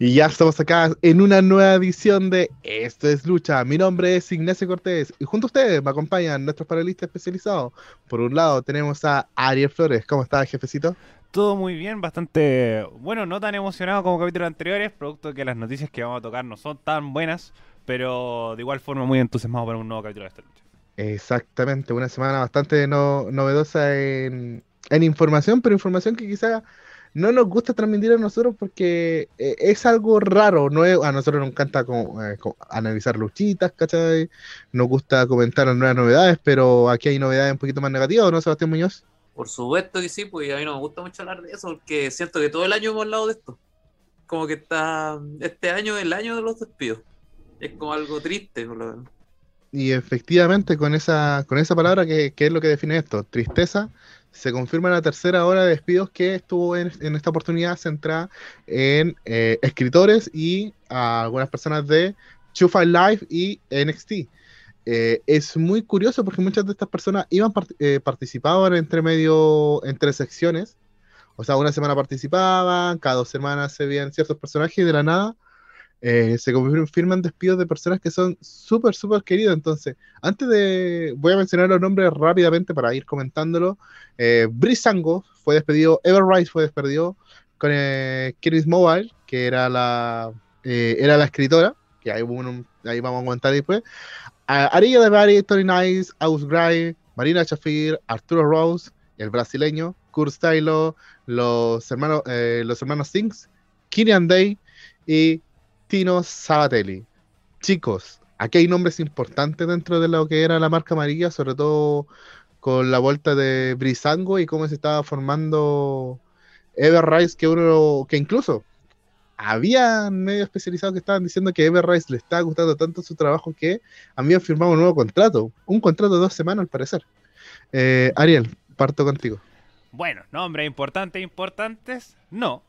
Y ya estamos acá en una nueva edición de Esto es Lucha. Mi nombre es Ignacio Cortés y junto a ustedes me acompañan nuestros panelistas especializados. Por un lado tenemos a Ariel Flores. ¿Cómo estás, jefecito? Todo muy bien, bastante, bueno, no tan emocionado como capítulos anteriores, producto de que las noticias que vamos a tocar no son tan buenas, pero de igual forma muy entusiasmado para un nuevo capítulo de esta lucha. Exactamente, una semana bastante novedosa en, en información, pero información que quizá no nos gusta transmitir a nosotros porque eh, es algo raro, no a nosotros nos encanta como, eh, analizar luchitas, ¿cachai? Nos gusta comentar las nuevas novedades, pero aquí hay novedades un poquito más negativas, ¿no, Sebastián Muñoz? Por supuesto que sí, pues a mí no me gusta mucho hablar de eso, porque siento que todo el año hemos hablado de esto. Como que está, este año es el año de los despidos. Es como algo triste, por lo menos. Y efectivamente, con esa, con esa palabra que, que es lo que define esto, tristeza, se confirma la tercera hora de despidos que estuvo en, esta oportunidad centrada en eh, escritores y algunas personas de Two Live y NXT. Eh, es muy curioso porque muchas de estas personas iban eh, participaban entre medio, entre secciones. O sea, una semana participaban, cada dos semanas se veían ciertos personajes y de la nada eh, se confirman despidos de personas que son súper, súper queridas. Entonces, antes de. Voy a mencionar los nombres rápidamente para ir comentándolo. Eh, Brisango fue despedido, Everrise fue despedido con eh, Chris Mobile, que era la, eh, era la escritora, que ahí, vamos a comentar después. Arilla de Barry, Tony Nice, Aus Gray, Marina Chafir, Arturo Rose, el brasileño, Kurt Stylo, los hermanos, los hermanos Sings, Kirian Day y Tino Sabatelli. Chicos, aquí hay nombres importantes dentro de lo que era la marca amarilla, sobre todo con la vuelta de Brisango y cómo se estaba formando Everrise, que uno, que incluso había medios especializados que estaban diciendo que Everrise le estaba gustando tanto su trabajo que habían firmado un nuevo contrato, un contrato de dos semanas al parecer. Eh, Ariel, parto contigo. Bueno, nombres importantes, importantes, no.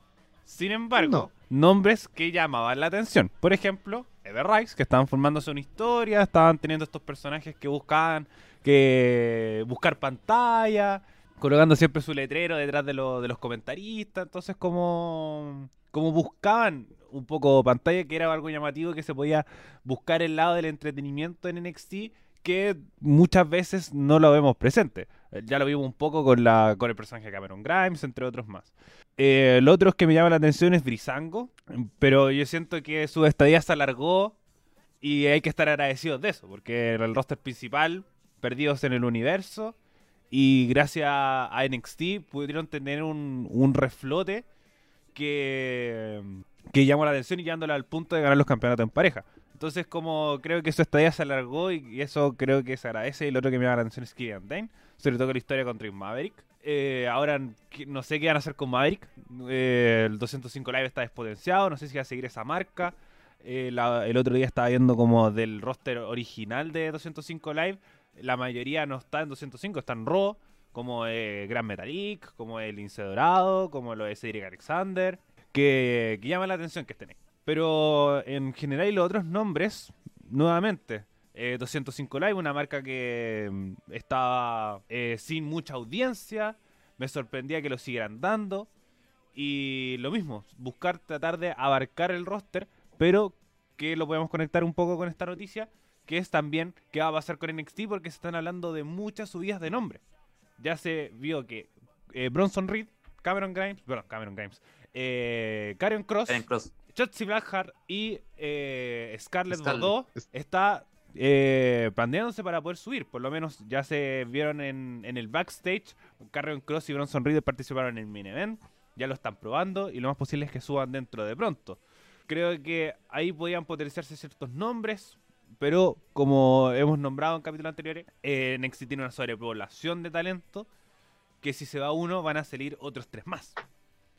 Sin embargo, nombres que llamaban la atención. Por ejemplo, Everrise, que estaban formándose una historia, estaban teniendo estos personajes que buscaban que buscar pantalla, colocando siempre su letrero detrás de, los comentaristas. Entonces, como, como buscaban un poco pantalla, que era algo llamativo que se podía buscar el lado del entretenimiento en NXT que muchas veces no lo vemos presente. Eh, ya lo vimos un poco con, la, con el personaje de Cameron Grimes, entre otros más. Eh, el otro que me llama la atención es Brisango, pero yo siento que su estadía se alargó y hay que estar agradecidos de eso, porque en el roster principal, perdidos en el universo, y gracias a NXT pudieron tener un, un reflote que, que llamó la atención y llevándole al punto de ganar los campeonatos en pareja. Entonces, como creo que su estadía se alargó y, eso creo que se agradece. Y el otro que me llama la atención es Killian Dane, sobre todo con la historia contra Maverick. Eh, ahora no sé qué van a hacer con Maverick. Eh, el 205 Live está despotenciado, no sé si va a seguir esa marca. Eh, el otro día estaba viendo como del roster original de 205 Live. La mayoría no está en 205, está en Raw, como Gran Metalik, como el Lince Dorado, como lo de Cedric Alexander, que, que llama la atención que estén ahí. Pero en general y los otros nombres, nuevamente, 205 eh, Live, una marca que mm, estaba eh, sin mucha audiencia, me sorprendía que lo siguieran dando. Y lo mismo, buscar tratar de abarcar el roster, pero que lo podemos conectar un poco con esta noticia, que es también qué va a pasar con NXT, porque se están hablando de muchas subidas de nombre. Ya se vio que eh, Bronson Reed, Cameron Grimes, bueno, Cameron Grimes, eh, Karen Cross, Cross. Shotzi Blackheart y eh, Scarlett Bordeaux está eh, planteándose para poder subir. Por lo menos ya se vieron en, el backstage. Carrion Cross y Bronson Reed participaron en el main event. Ya lo están probando y lo más posible es que suban dentro de pronto. Creo que ahí podían potenciarse ciertos nombres. Pero como hemos nombrado en capítulos anteriores, eh, NXT tiene una sobrepoblación de talento. Que si se va uno, van a salir otros tres más.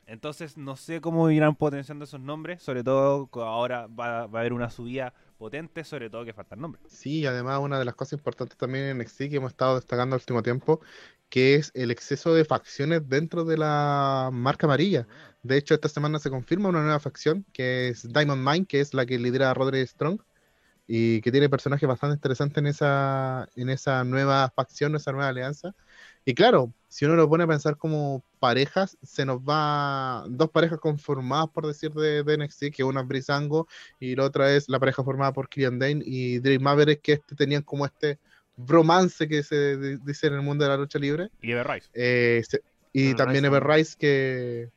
Entonces no sé cómo irán potenciando esos nombres, sobre todo ahora va, a haber una subida potente, sobre todo que faltan nombres. Sí, además una de las cosas importantes también en NXT que hemos estado destacando el último tiempo, que es el exceso de facciones dentro de la marca amarilla. De hecho, esta semana se confirma una nueva facción, que es Diamond Mine, que es la que lidera a Roderick Strong. Y que tiene personajes bastante interesantes en esa, en esa nueva facción, esa nueva alianza. Y claro, si uno lo pone a pensar como parejas, se nos va dos parejas conformadas, por decir, de, de NXT, que una es Brisango y la otra es la pareja formada por Killian Dane y Dream Maverick, que este, tenían como este bromance que se dice en el mundo de la lucha libre. Y Ever Rice. Eh, y también Ever Rice que,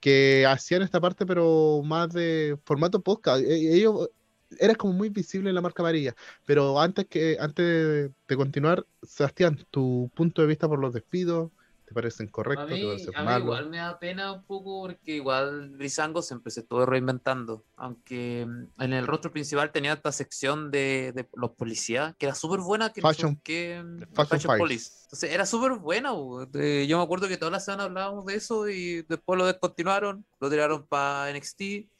que hacían esta parte, pero más de formato podcast. E, ellos eres como muy visible en la marca amarilla. Pero antes que antes de, continuar, Sebastián, tu punto de vista por los despidos, ¿te parecen correctos? A mí, igual me da pena un poco porque igual Brisango siempre se estuvo reinventando. Aunque mm, en el rostro principal tenía esta sección de, los policías, que era súper buena. Que Fashion, que, mm, Fashion, Police. Entonces era súper buena. Yo me acuerdo que toda la semana hablábamos de eso y después lo descontinuaron, lo tiraron para NXT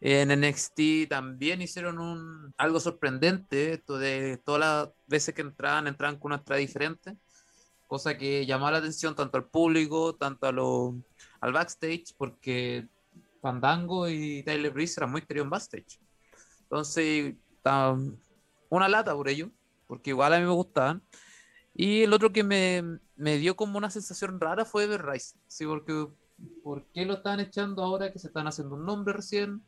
en NXT también hicieron un, algo sorprendente, esto de todas las veces que entraban, entraban con una estrella diferente, cosa que llamaba la atención tanto al público, tanto a lo, al backstage, porque Fandango y Tyler Breeze eran muy queridos en backstage. Entonces, una lata por ello, porque igual a mí me gustaban. Y el otro que me, me dio como una sensación rara fue Ever Rice, ¿sí? porque ¿por qué lo están echando ahora que se están haciendo un nombre recién?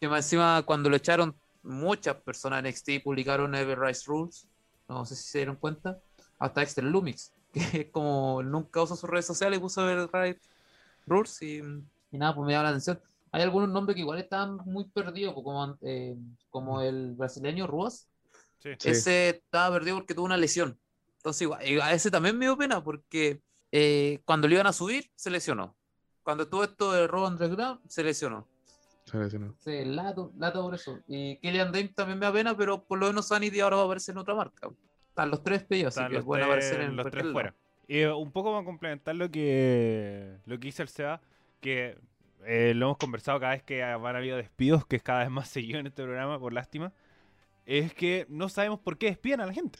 Que más encima cuando lo echaron, muchas personas en NXT publicaron Ever Rise Rules. No sé si se dieron cuenta. Hasta Exter Lumix, que como nunca usa sus redes sociales, puso Ever Rise Rules y, nada, pues me llama la atención. Hay algunos nombres que igual están muy perdidos, pues, como, eh, como el brasileño Ruas. Ese estaba perdido porque tuvo una lesión. Entonces, igual, a ese también me dio pena porque eh, cuando le iban a subir, se lesionó. Cuando tuvo esto de Raw Underground, se lesionó. Sí, lato, lato por eso. Y Killian Dane también me da pena, pero por lo menos Sanity ahora va a aparecer en otra marca. Están los tres pillos, así que bueno aparecer en los tres fuera. Y eh, un poco a complementar lo que, lo que dice el SEA, que eh, lo hemos conversado cada vez que van a habido despidos, que es cada vez más seguido en este programa, por lástima, es que no sabemos por qué despiden a la gente.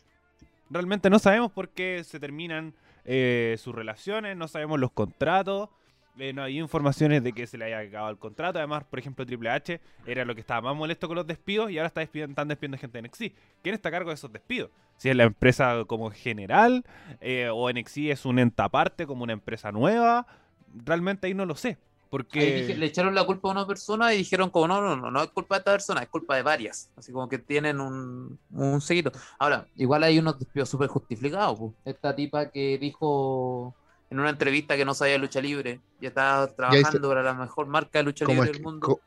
Realmente no sabemos por qué se terminan eh, sus relaciones, no sabemos los contratos. Eh, no había informaciones de que se le haya acabado el contrato. Además, por ejemplo, Triple H era lo que estaba más molesto con los despidos y ahora está despidiendo, están despidiendo gente de NXT. ¿Quién está a cargo de esos despidos? Si es la empresa como general eh, o NXT es un ente aparte, como una empresa nueva, realmente ahí no lo sé. Porque... le echaron la culpa a una persona y dijeron como no, no, no, no es culpa de esta persona, es culpa de varias. Así como que tienen un, un seguido. Ahora, igual hay unos despidos súper justificados. Esta tipa que dijo en una entrevista que no sabía lucha libre y estaba trabajando para la mejor marca de lucha libre del mundo.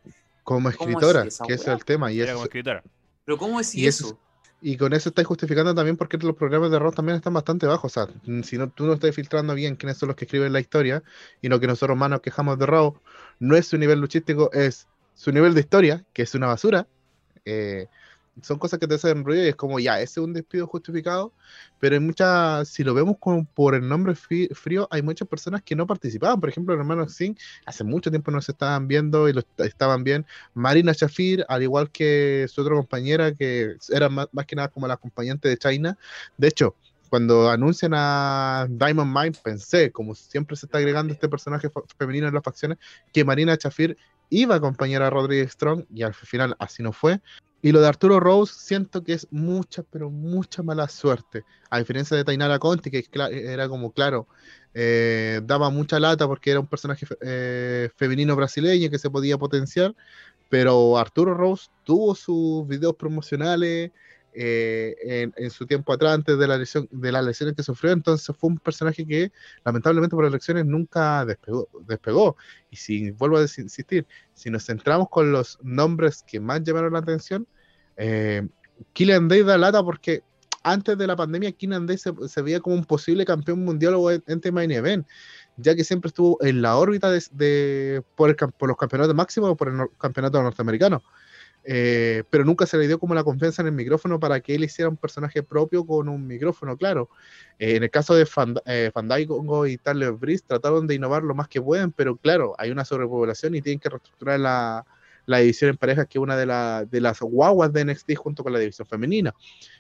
como escritora, que ese es el tema. Y como escritora. Pero ¿cómo es eso? Y con eso estáis justificando también porque los programas de rock también están bastante bajos. O sea, si no, tú no estás filtrando bien quiénes son los que escriben la historia y lo que nosotros más nos quejamos de Raw, no es su nivel luchístico, es su nivel de historia, que es una basura. Eh, son cosas que te hacen ruido y es como, ya, ese es un despido justificado, pero hay muchas, si lo vemos como por el nombre frío, hay muchas personas que no participaban. Por ejemplo, el hermano Singh, hace mucho tiempo no se estaban viendo y lo estaban bien. Marina Shafir, al igual que su otra compañera, que era más, que nada como la acompañante de China. De hecho, cuando anuncian a Diamond Mine, pensé, como siempre se está agregando este personaje femenino en las facciones, que Marina Shafir iba a acompañar a Rodríguez Strong y al final así no fue. Y lo de Arturo Rose siento que es mucha, pero mucha mala suerte. A diferencia de Tainara Conti, que era como, claro, eh, daba mucha lata porque era un personaje eh, femenino brasileño que se podía potenciar. Pero Arturo Rose tuvo sus videos promocionales, eh, en, su tiempo atrás, antes de, la lesión, de las lesiones que sufrió. Entonces fue un personaje que lamentablemente por elecciones nunca despegó, despegó. Y si vuelvo a insistir, si nos centramos con los nombres que más llamaron la atención, eh, Killian Day da lata porque antes de la pandemia Killian Day se, veía como un posible campeón mundial o ente main event, ya que siempre estuvo en la órbita de, por, por, los campeonatos máximos o por el campeonato norteamericano. Eh, pero nunca se le dio como la confianza en el micrófono para que él hiciera un personaje propio con un micrófono, claro. Eh, en el caso de eh, Fandango y Tyler Breeze trataron de innovar lo más que pueden, pero claro, hay una sobrepoblación y tienen que reestructurar la, la división en parejas, que es una de, de las guaguas de NXT junto con la división femenina.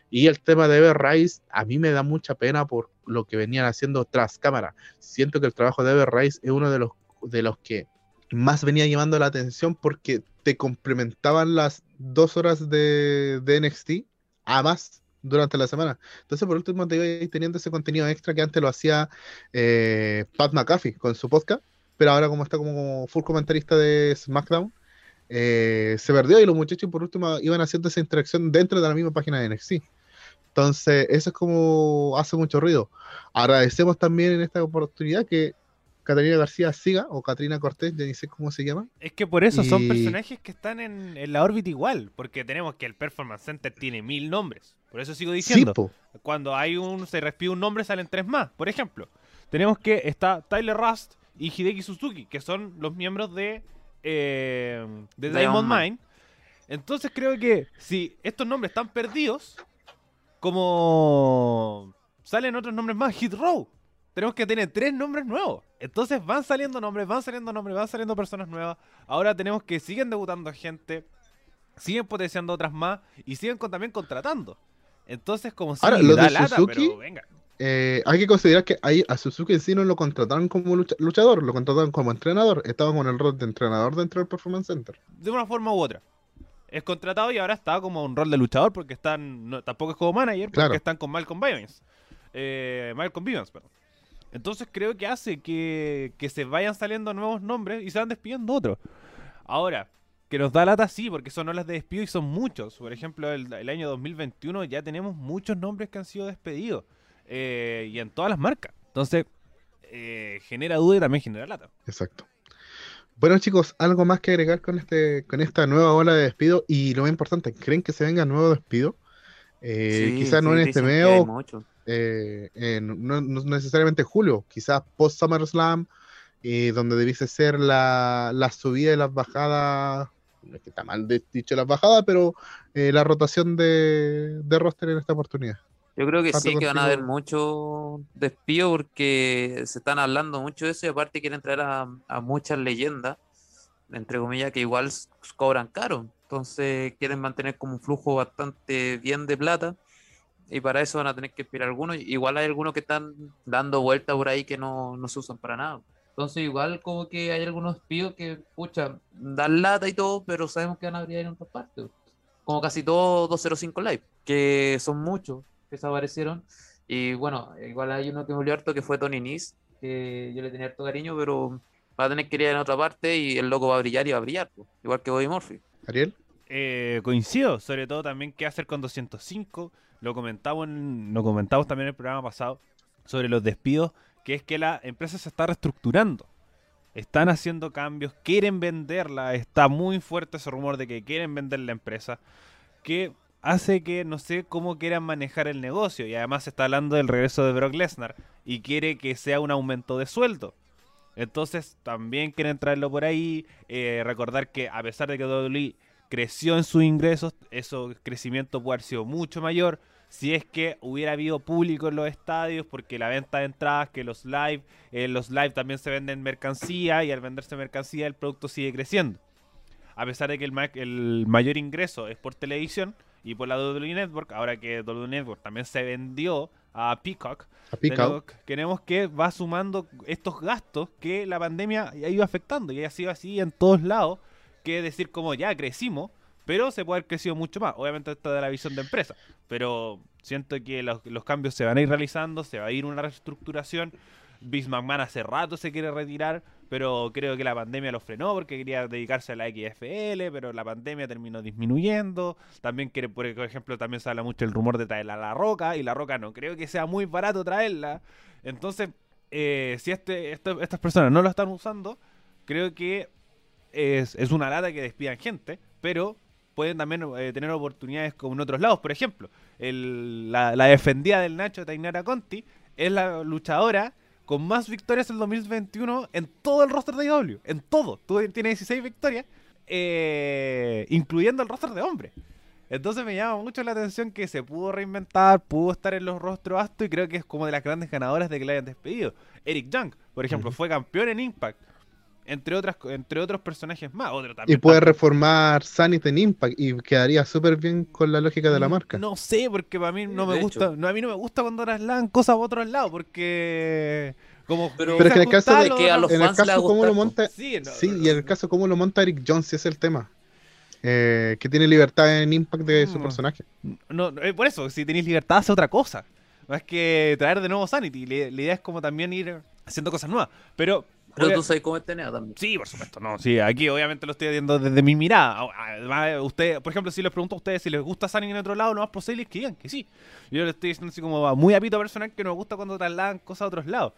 Y el tema de Ever Rice, a mí me da mucha pena por lo que venían haciendo tras cámara. Siento que el trabajo de Ever Rice es uno de los, de los que más venía llamando la atención porque te complementaban las dos horas de, de NXT a más durante la semana. Entonces, por último, te iba teniendo ese contenido extra que antes lo hacía eh, Pat McAfee con su podcast, pero ahora como está como full comentarista de SmackDown, eh, se perdió y los muchachos por último iban haciendo esa interacción dentro de la misma página de NXT. Entonces, eso es como hace mucho ruido. Agradecemos también en esta oportunidad que Catalina García siga, o Catrina Cortés, ya ni sé cómo se llama. Es que por eso son personajes que están en, la órbita igual, porque tenemos que el Performance Center tiene mil nombres. Por eso sigo diciendo, cuando hay un se respira un nombre salen tres más. Por ejemplo, tenemos que está Tyler Rust y Hideki Suzuki, que son los miembros de, eh, de Diamond Mine. Entonces creo que si estos nombres están perdidos, como salen otros nombres más, Hit Row, tenemos que tener tres nombres nuevos. Entonces van saliendo nombres, van saliendo nombres, van saliendo personas nuevas. Ahora tenemos que siguen debutando gente, siguen potenciando otras más y siguen también contratando. Entonces, como si Ahora, lo de Suzuki, eh, hay que considerar que ahí a Suzuki en sí no lo contrataron como luchador, lo contrataron como entrenador. Estaba con el rol de entrenador dentro del Performance Center. De una forma u otra. Es contratado y ahora está como un rol de luchador porque están, tampoco es como manager, porque están con Malcolm Bivens. Eh, Malcolm Bivens, perdón. Entonces creo que hace que, se vayan saliendo nuevos nombres y se van despidiendo otros. Ahora, que nos da lata sí, porque son olas de despido y son muchos. Por ejemplo, el, año 2021 ya tenemos muchos nombres que han sido despedidos. Eh, y en todas las marcas. Entonces, eh, genera duda y también genera lata. Exacto. Bueno chicos, algo más que agregar con este, con esta nueva ola de despido y lo más importante, ¿creen que se venga nuevo despido? Eh, quizás no en este mes eh, no, necesariamente julio, quizás post SummerSlam, eh, donde debiese ser la, la, subida y las bajadas, no es que está mal dicho las bajadas, pero eh, la rotación de, de, roster en esta oportunidad. Yo creo que sí, que van a haber mucho despido porque se están hablando mucho de eso y aparte quieren traer a, a muchas leyendas, entre comillas, que igual cobran caro. Entonces quieren mantener como un flujo bastante bien de plata y para eso van a tener que esperar algunos. Igual hay algunos que están dando vueltas por ahí que no, no, se usan para nada. Entonces, igual como que hay algunos píos que, pucha, dan lata y todo, pero sabemos que van a abrir en otras partes. Como casi todos 205 Live, que son muchos que desaparecieron. Y bueno, igual hay uno que me volvió harto que fue Tony Nis, que yo le tenía harto cariño, pero va a tener que ir en otra parte y el loco va a brillar y va a brillar, igual que Bobby Murphy. Ariel. Eh, coincido, sobre todo también qué hacer con 205 lo comentamos, lo comentamos también en el programa pasado sobre los despidos, que es que la empresa se está reestructurando. Están haciendo cambios, quieren venderla, está muy fuerte ese rumor de que quieren vender la empresa, que hace que no sé cómo quieran manejar el negocio y además se está hablando del regreso de Brock Lesnar y quiere que sea un aumento de sueldo. Entonces también quieren traerlo por ahí, eh, recordar que a pesar de que WWE creció en sus ingresos, eso crecimiento puede haber sido mucho mayor si es que hubiera habido público en los estadios, porque la venta de entradas, que los live, en los live también se venden mercancía y al venderse mercancía el producto sigue creciendo. A pesar de que el, el mayor ingreso es por televisión y por la WWE Network, ahora que WWE Network también se vendió a Peacock, queremos que va sumando estos gastos que la pandemia ha ido afectando y ha sido así en todos lados que decir como ya crecimos, pero se puede haber crecido mucho más. Obviamente esto de la visión de empresa, pero siento que los, cambios se van a ir realizando, se va a ir una reestructuración. Vince McMahon hace rato se quiere retirar, pero creo que la pandemia lo frenó porque quería dedicarse a la XFL, pero la pandemia terminó disminuyendo. También quiere, por ejemplo, también se habla mucho el rumor de traerla a la Roca, y la Roca no creo que sea muy barato traerla. Entonces, eh, si este, estas personas no lo están usando, creo que es, es una lata que despidan gente, pero pueden también eh, tener oportunidades como en otros lados. Por ejemplo, la, defendida del Nacho Tainara Conti es la luchadora con más victorias en 2021 en todo el roster de IW. En todo. tiene 16 victorias, eh, incluyendo el roster de hombres. Entonces me llama mucho la atención que se pudo reinventar, pudo estar en los rostros altos y creo que es como de las grandes ganadoras de que le hayan despedido. Eric Young, por ejemplo, fue campeón en Impact entre otras entre otros personajes más. Otro y puede reformar Sanity en Impact y quedaría súper bien con la lógica de la mm, marca. No sé, porque para mí no me gusta, no, a mí no me gusta cuando traslan cosas a otros lados, porque Como, pero, es que en el caso de que a los fans caso cómo lo monta, sí, y en el caso cómo lo monta Eric Jones es el tema. Eh, que tiene libertad en impact de su personaje. No, no, eh, por eso, si tenéis libertad hace otra cosa. No es que traer de nuevo Sanity. La, idea es como también ir haciendo cosas nuevas. Pero pero tú sabes cómo es TNA también. Sí, por supuesto. No, sí, aquí obviamente lo estoy haciendo desde mi mirada. Además, usted, por ejemplo, si les pregunto a ustedes si les gusta Sonic en otro lado, no más posible que digan que sí. Yo le estoy diciendo así como muy apito personal que nos gusta cuando trasladan cosas a otros lados.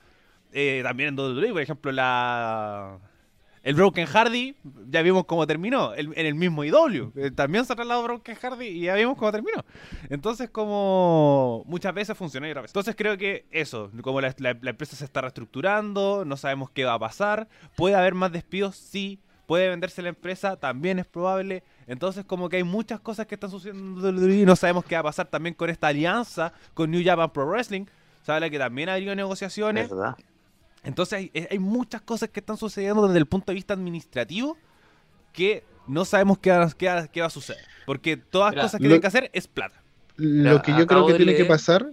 Eh, también en WWE, por ejemplo, la el Broken Hardy, ya vimos cómo terminó. en el mismo IW. Eh, también se ha trasladado Broken Hardy y ya vimos cómo terminó. Entonces, como muchas veces funciona y otra vez. Entonces, creo que eso, como la, empresa se está reestructurando, no sabemos qué va a pasar. ¿Puede haber más despidos? Sí. ¿Puede venderse la empresa? También es probable. Entonces, como que hay muchas cosas que están sucediendo y no sabemos qué va a pasar también con esta alianza con New Japan Pro Wrestling. Sabe que también ha habido negociaciones. Entonces hay, muchas cosas que están sucediendo desde el punto de vista administrativo que no sabemos qué va, qué a suceder. Porque todas las cosas que tienen que hacer es plata. Lo que yo creo que tiene que pasar,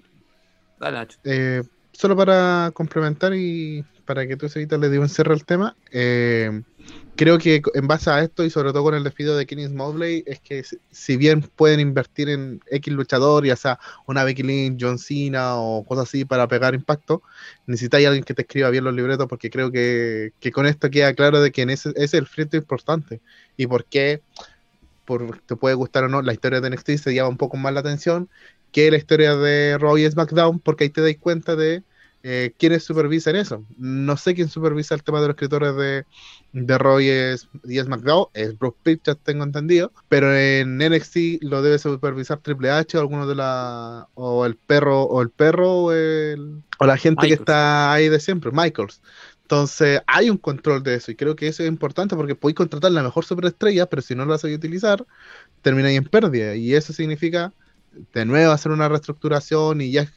eh, solo para complementar y para que tú, Sevita, le digo un cierre al tema, eh, creo que en base a esto y sobre todo con el despido de Kenny Mobley es que si bien pueden invertir en X luchador, ya sea una Becky Lynch, John Cena o cosas así para pegar impacto, necesitáis alguien que te escriba bien los libretos porque creo que, con esto queda claro de que ese, es el frito importante. Y por qué por, te puede gustar o no, la historia de NXT se llama un poco más la atención que la historia de Roy SmackDown porque ahí te dais cuenta de eh, quiénes supervisan eso. No sé quién supervisa el tema de los escritores de, de Roy es, y es McDowell, es Bruce Pritchard, tengo entendido, pero en NXT lo debe supervisar Triple H o alguno de la o el perro o el perro o, el, o la gente que está ahí de siempre, Michaels. Entonces hay un control de eso y creo que eso es importante porque podéis contratar la mejor superestrella, pero si no la sabéis utilizar, termináis en pérdida y eso significa de nuevo hacer una reestructuración y ya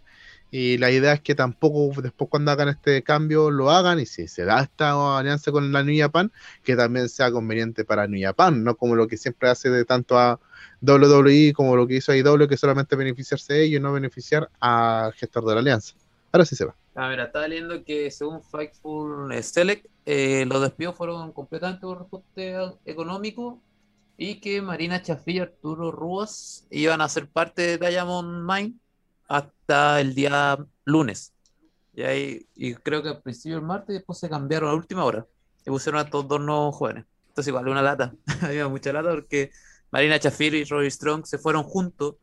y la idea es que tampoco después cuando hagan este cambio lo hagan y si se da esta alianza con la New Japan, que también sea conveniente para New Japan, no como lo que siempre hace de tanto a WWE como lo que hizo AEW, que solamente beneficiarse de ellos y no beneficiar al gestor de la alianza. Ahora sí se va. A ver, está leyendo que según Fightful Select, eh, los despidos fueron completamente por reporte económico y que Marina Chafí y Arturo Ruas iban a ser parte de Diamond Mine hasta el día lunes. Y, ahí, y creo que al principio el martes después se cambiaron a última hora. Y pusieron a estos dos nuevos jóvenes. Entonces igual una lata. Había mucha lata porque Marina Chafir y Roy Strong se fueron juntos.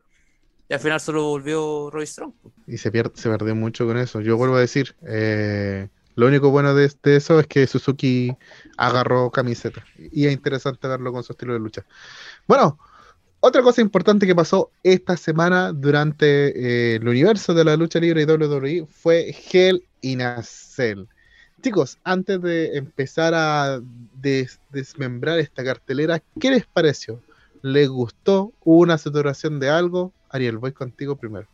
Y al final solo volvió Roy Strong. Y se, pierde, se perdió mucho con eso. Yo vuelvo a decir, eh, lo único bueno de, de, eso es que Suzuki agarró camiseta. Y es interesante verlo con su estilo de lucha. Bueno, otra cosa importante que pasó esta semana durante eh, el universo de la lucha libre y WWE fue Hell in a Cell. Chicos, antes de empezar a desmembrar esta cartelera, ¿qué les pareció? ¿Les gustó? ¿Hubo una saturación de algo? Ariel, voy contigo primero.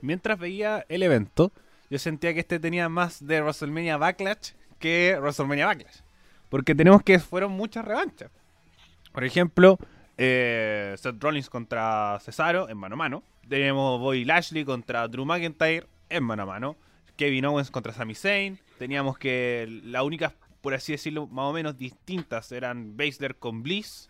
Mientras veía el evento, yo sentía que este tenía más de WrestleMania Backlash que WrestleMania Backlash. Porque tenemos que fueron muchas revanchas. Por ejemplo, eh, Seth Rollins contra Cesaro en mano a mano. Tenemos Bobby Lashley contra Drew McIntyre en mano a mano. Kevin Owens contra Sami Zayn. Teníamos que las únicas, por así decirlo, más o menos distintas eran Baszler con Bliss.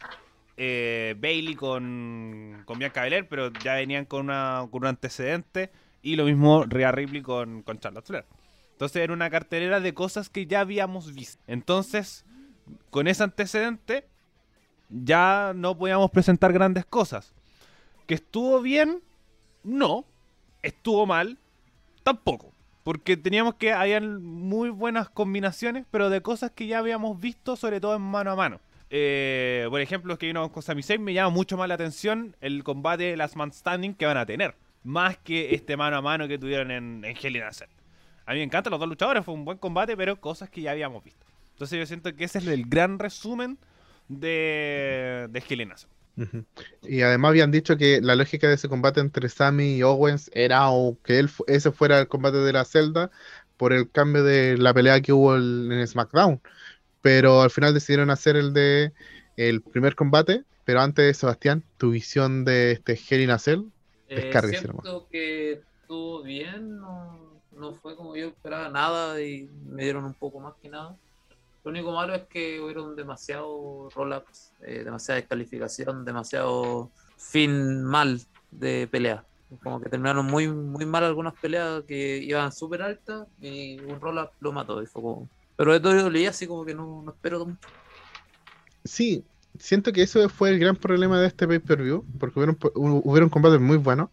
Eh, Bailey con, con Bianca Belair, pero ya venían con, una, con un antecedente. Y lo mismo Rhea Ripley con, con Charlotte Flair. Entonces era una cartelera de cosas que ya habíamos visto. Entonces, con ese antecedente, ya no podíamos presentar grandes cosas. ¿Que estuvo bien? No. ¿Estuvo mal? Tampoco. Porque teníamos que, hayan muy buenas combinaciones, pero de cosas que ya habíamos visto, sobre todo en mano a mano. Eh, por ejemplo, que vino con Sami Zayn, me llama mucho más la atención el combate de Last Man Standing que van a tener. Más que este mano a mano que tuvieron en, en Hell in a A mí me encantan los dos luchadores, fue un buen combate, pero cosas que ya habíamos visto. Entonces yo siento que ese es el gran resumen de, de Y además habían dicho que la lógica de ese combate entre Sammy y Owens era o que él, ese fuera el combate de la celda por el cambio de la pelea que hubo en SmackDown. Pero al final decidieron hacer el de el primer combate. Pero antes, Sebastián, tu visión de este Hell in a Cell, eh, siento que estuvo bien. no fue como yo esperaba nada y me dieron un poco más que nada. Lo único malo es que hubieron demasiado roll-ups, eh, demasiada descalificación, demasiado fin mal de pelea. Como que terminaron muy, muy mal algunas peleas que iban súper altas y un roll-up lo mató. Y fue. Pero de todo yo leí así como que no, no espero. Sí, siento que eso fue el gran problema de este pay-per-view, porque hubieron, hubieron combates muy buenos,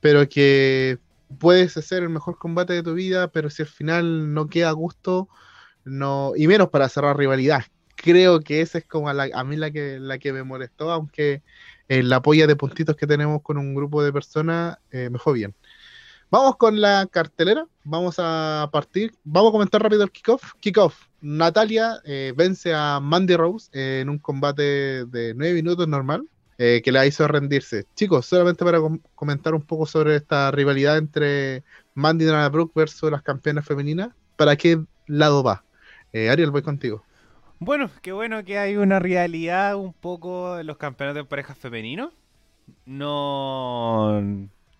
pero que puedes hacer el mejor combate de tu vida, pero si al final no queda a gusto, no, y menos para cerrar rivalidad. Creo que esa es como a, mí la que, la que me molestó, aunque en la polla de puntitos que tenemos con un grupo de personas eh, me fue bien. Vamos con la cartelera, vamos a partir, vamos a comentar rápido el kickoff. Kickoff, Natalia eh, vence a Mandy Rose en un combate de 9 minutos normal, eh, que la hizo rendirse. Chicos, solamente para comentar un poco sobre esta rivalidad entre Mandy y Dana Brooke versus las campeonas femeninas, ¿para qué lado va? Eh, Ariel, voy contigo. Bueno, qué bueno que hay una realidad un poco de los campeonatos de parejas femeninos. No,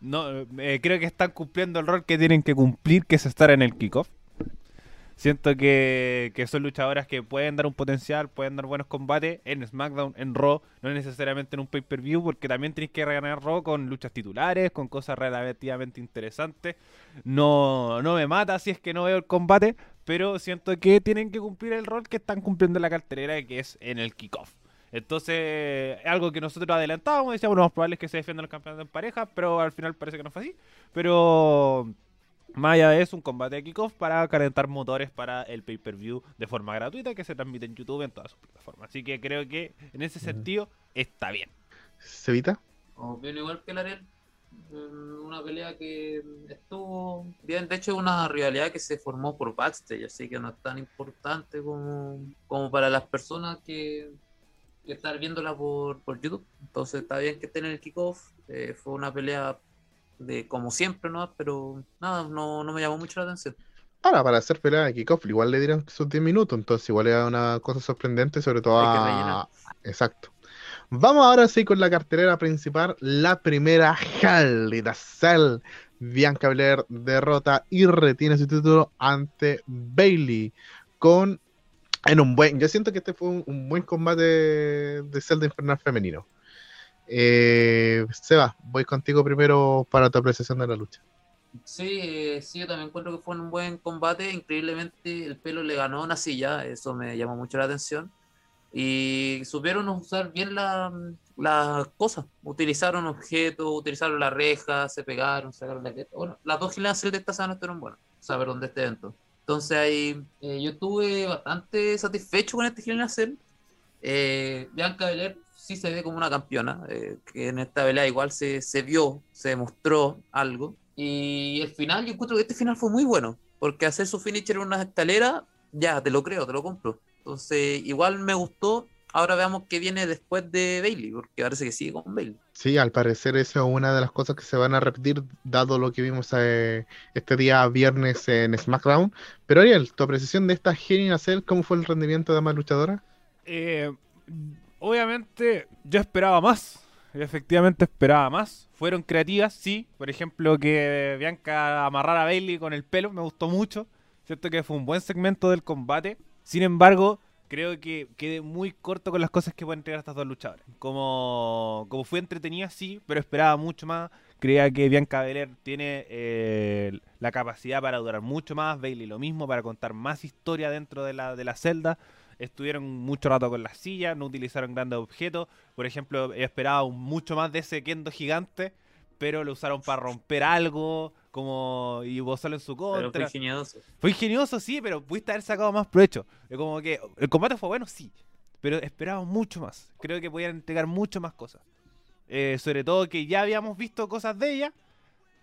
no eh, creo que están cumpliendo el rol que tienen que cumplir, que es estar en el kickoff. Siento que, que, son luchadoras que pueden dar un potencial, pueden dar buenos combates en SmackDown, en Raw, no necesariamente en un pay-per-view, porque también tienes que ganar Raw con luchas titulares, con cosas relativamente interesantes. No, no me mata si es que no veo el combate, pero siento que tienen que cumplir el rol que están cumpliendo en la cartelera, que es en el kickoff. Entonces, algo que nosotros adelantábamos, decíamos, lo más probable es que se defiendan los campeonatos en pareja, pero al final parece que no fue así. Pero más allá de eso, un combate de kickoff para calentar motores para el pay-per-view de forma gratuita que se transmite en YouTube en todas sus plataformas. Así que creo que en ese sentido está bien. ¿Sevita? bien igual que el Ariel. Una pelea que estuvo bien. De hecho, una rivalidad que se formó por backstage, así que no es tan importante como, como para las personas que, están viéndola por, por YouTube. Entonces, está bien que estén en el kickoff. Eh, fue una pelea de como siempre, ¿no? Pero nada, no, no me llamó mucho la atención. Ahora, para hacer pelea de kickoff, igual le dieron sus 10 minutos, entonces igual era una cosa sorprendente, sobre todo a... Exacto. Vamos ahora sí con la cartelera principal, la primera Hell Cell. Bianca Belair derrota y retiene su título ante Bailey con en un buen, yo siento que este fue un, buen combate de Zelda Infernal femenino. Eh, Seba, voy contigo primero para tu apreciación de la lucha. Sí, eh, sí, yo también encuentro que fue un buen combate. Increíblemente, el pelo le ganó una silla, eso me llamó mucho la atención. Y supieron usar bien las la cosas. Utilizaron objetos, utilizaron la reja, se pegaron, sacaron la Bueno, las dos gilas de esta semana estuvieron buenas, saber dónde este evento. Entonces ahí eh, yo estuve bastante satisfecho con este Gil Eh, Bianca Belair sí se ve como una campeona, eh, que en esta velada igual se, se vio, se demostró algo. Y el final, yo encuentro que este final fue muy bueno, porque hacer su finisher en una escalera, ya, te lo creo, te lo compro. Entonces, igual me gustó. Ahora veamos qué viene después de Bailey, porque parece que sigue con Bailey. Sí, al parecer eso es una de las cosas que se van a repetir, dado lo que vimos eh, este día viernes en SmackDown. Pero Ariel, tu apreciación de esta Genia Cell, ¿cómo fue el rendimiento de más luchadora? Eh, obviamente yo esperaba más. Efectivamente esperaba más. Fueron creativas, sí. Por ejemplo, que Bianca amarrara a Bailey con el pelo, me gustó mucho. Cierto que fue un buen segmento del combate. Sin embargo, creo que quedé muy corto con las cosas que pueden entregar estas dos luchadoras. Como, como fue entretenida, sí, pero esperaba mucho más. Creía que Bianca Belair tiene eh, la capacidad para durar mucho más. Bailey lo mismo, para contar más historia dentro de la, de la celda estuvieron mucho rato con las sillas, no utilizaron grandes objetos. Por ejemplo, he esperado mucho más de ese kendo gigante, pero lo usaron para romper algo, como y usarlo en su contra. fue ingenioso. Fue ingenioso, sí, pero pudiste haber sacado más provecho. Como que el combate fue bueno, sí, pero esperaba mucho más. Creo que podían entregar mucho más cosas. Eh, sobre todo que ya habíamos visto cosas de ella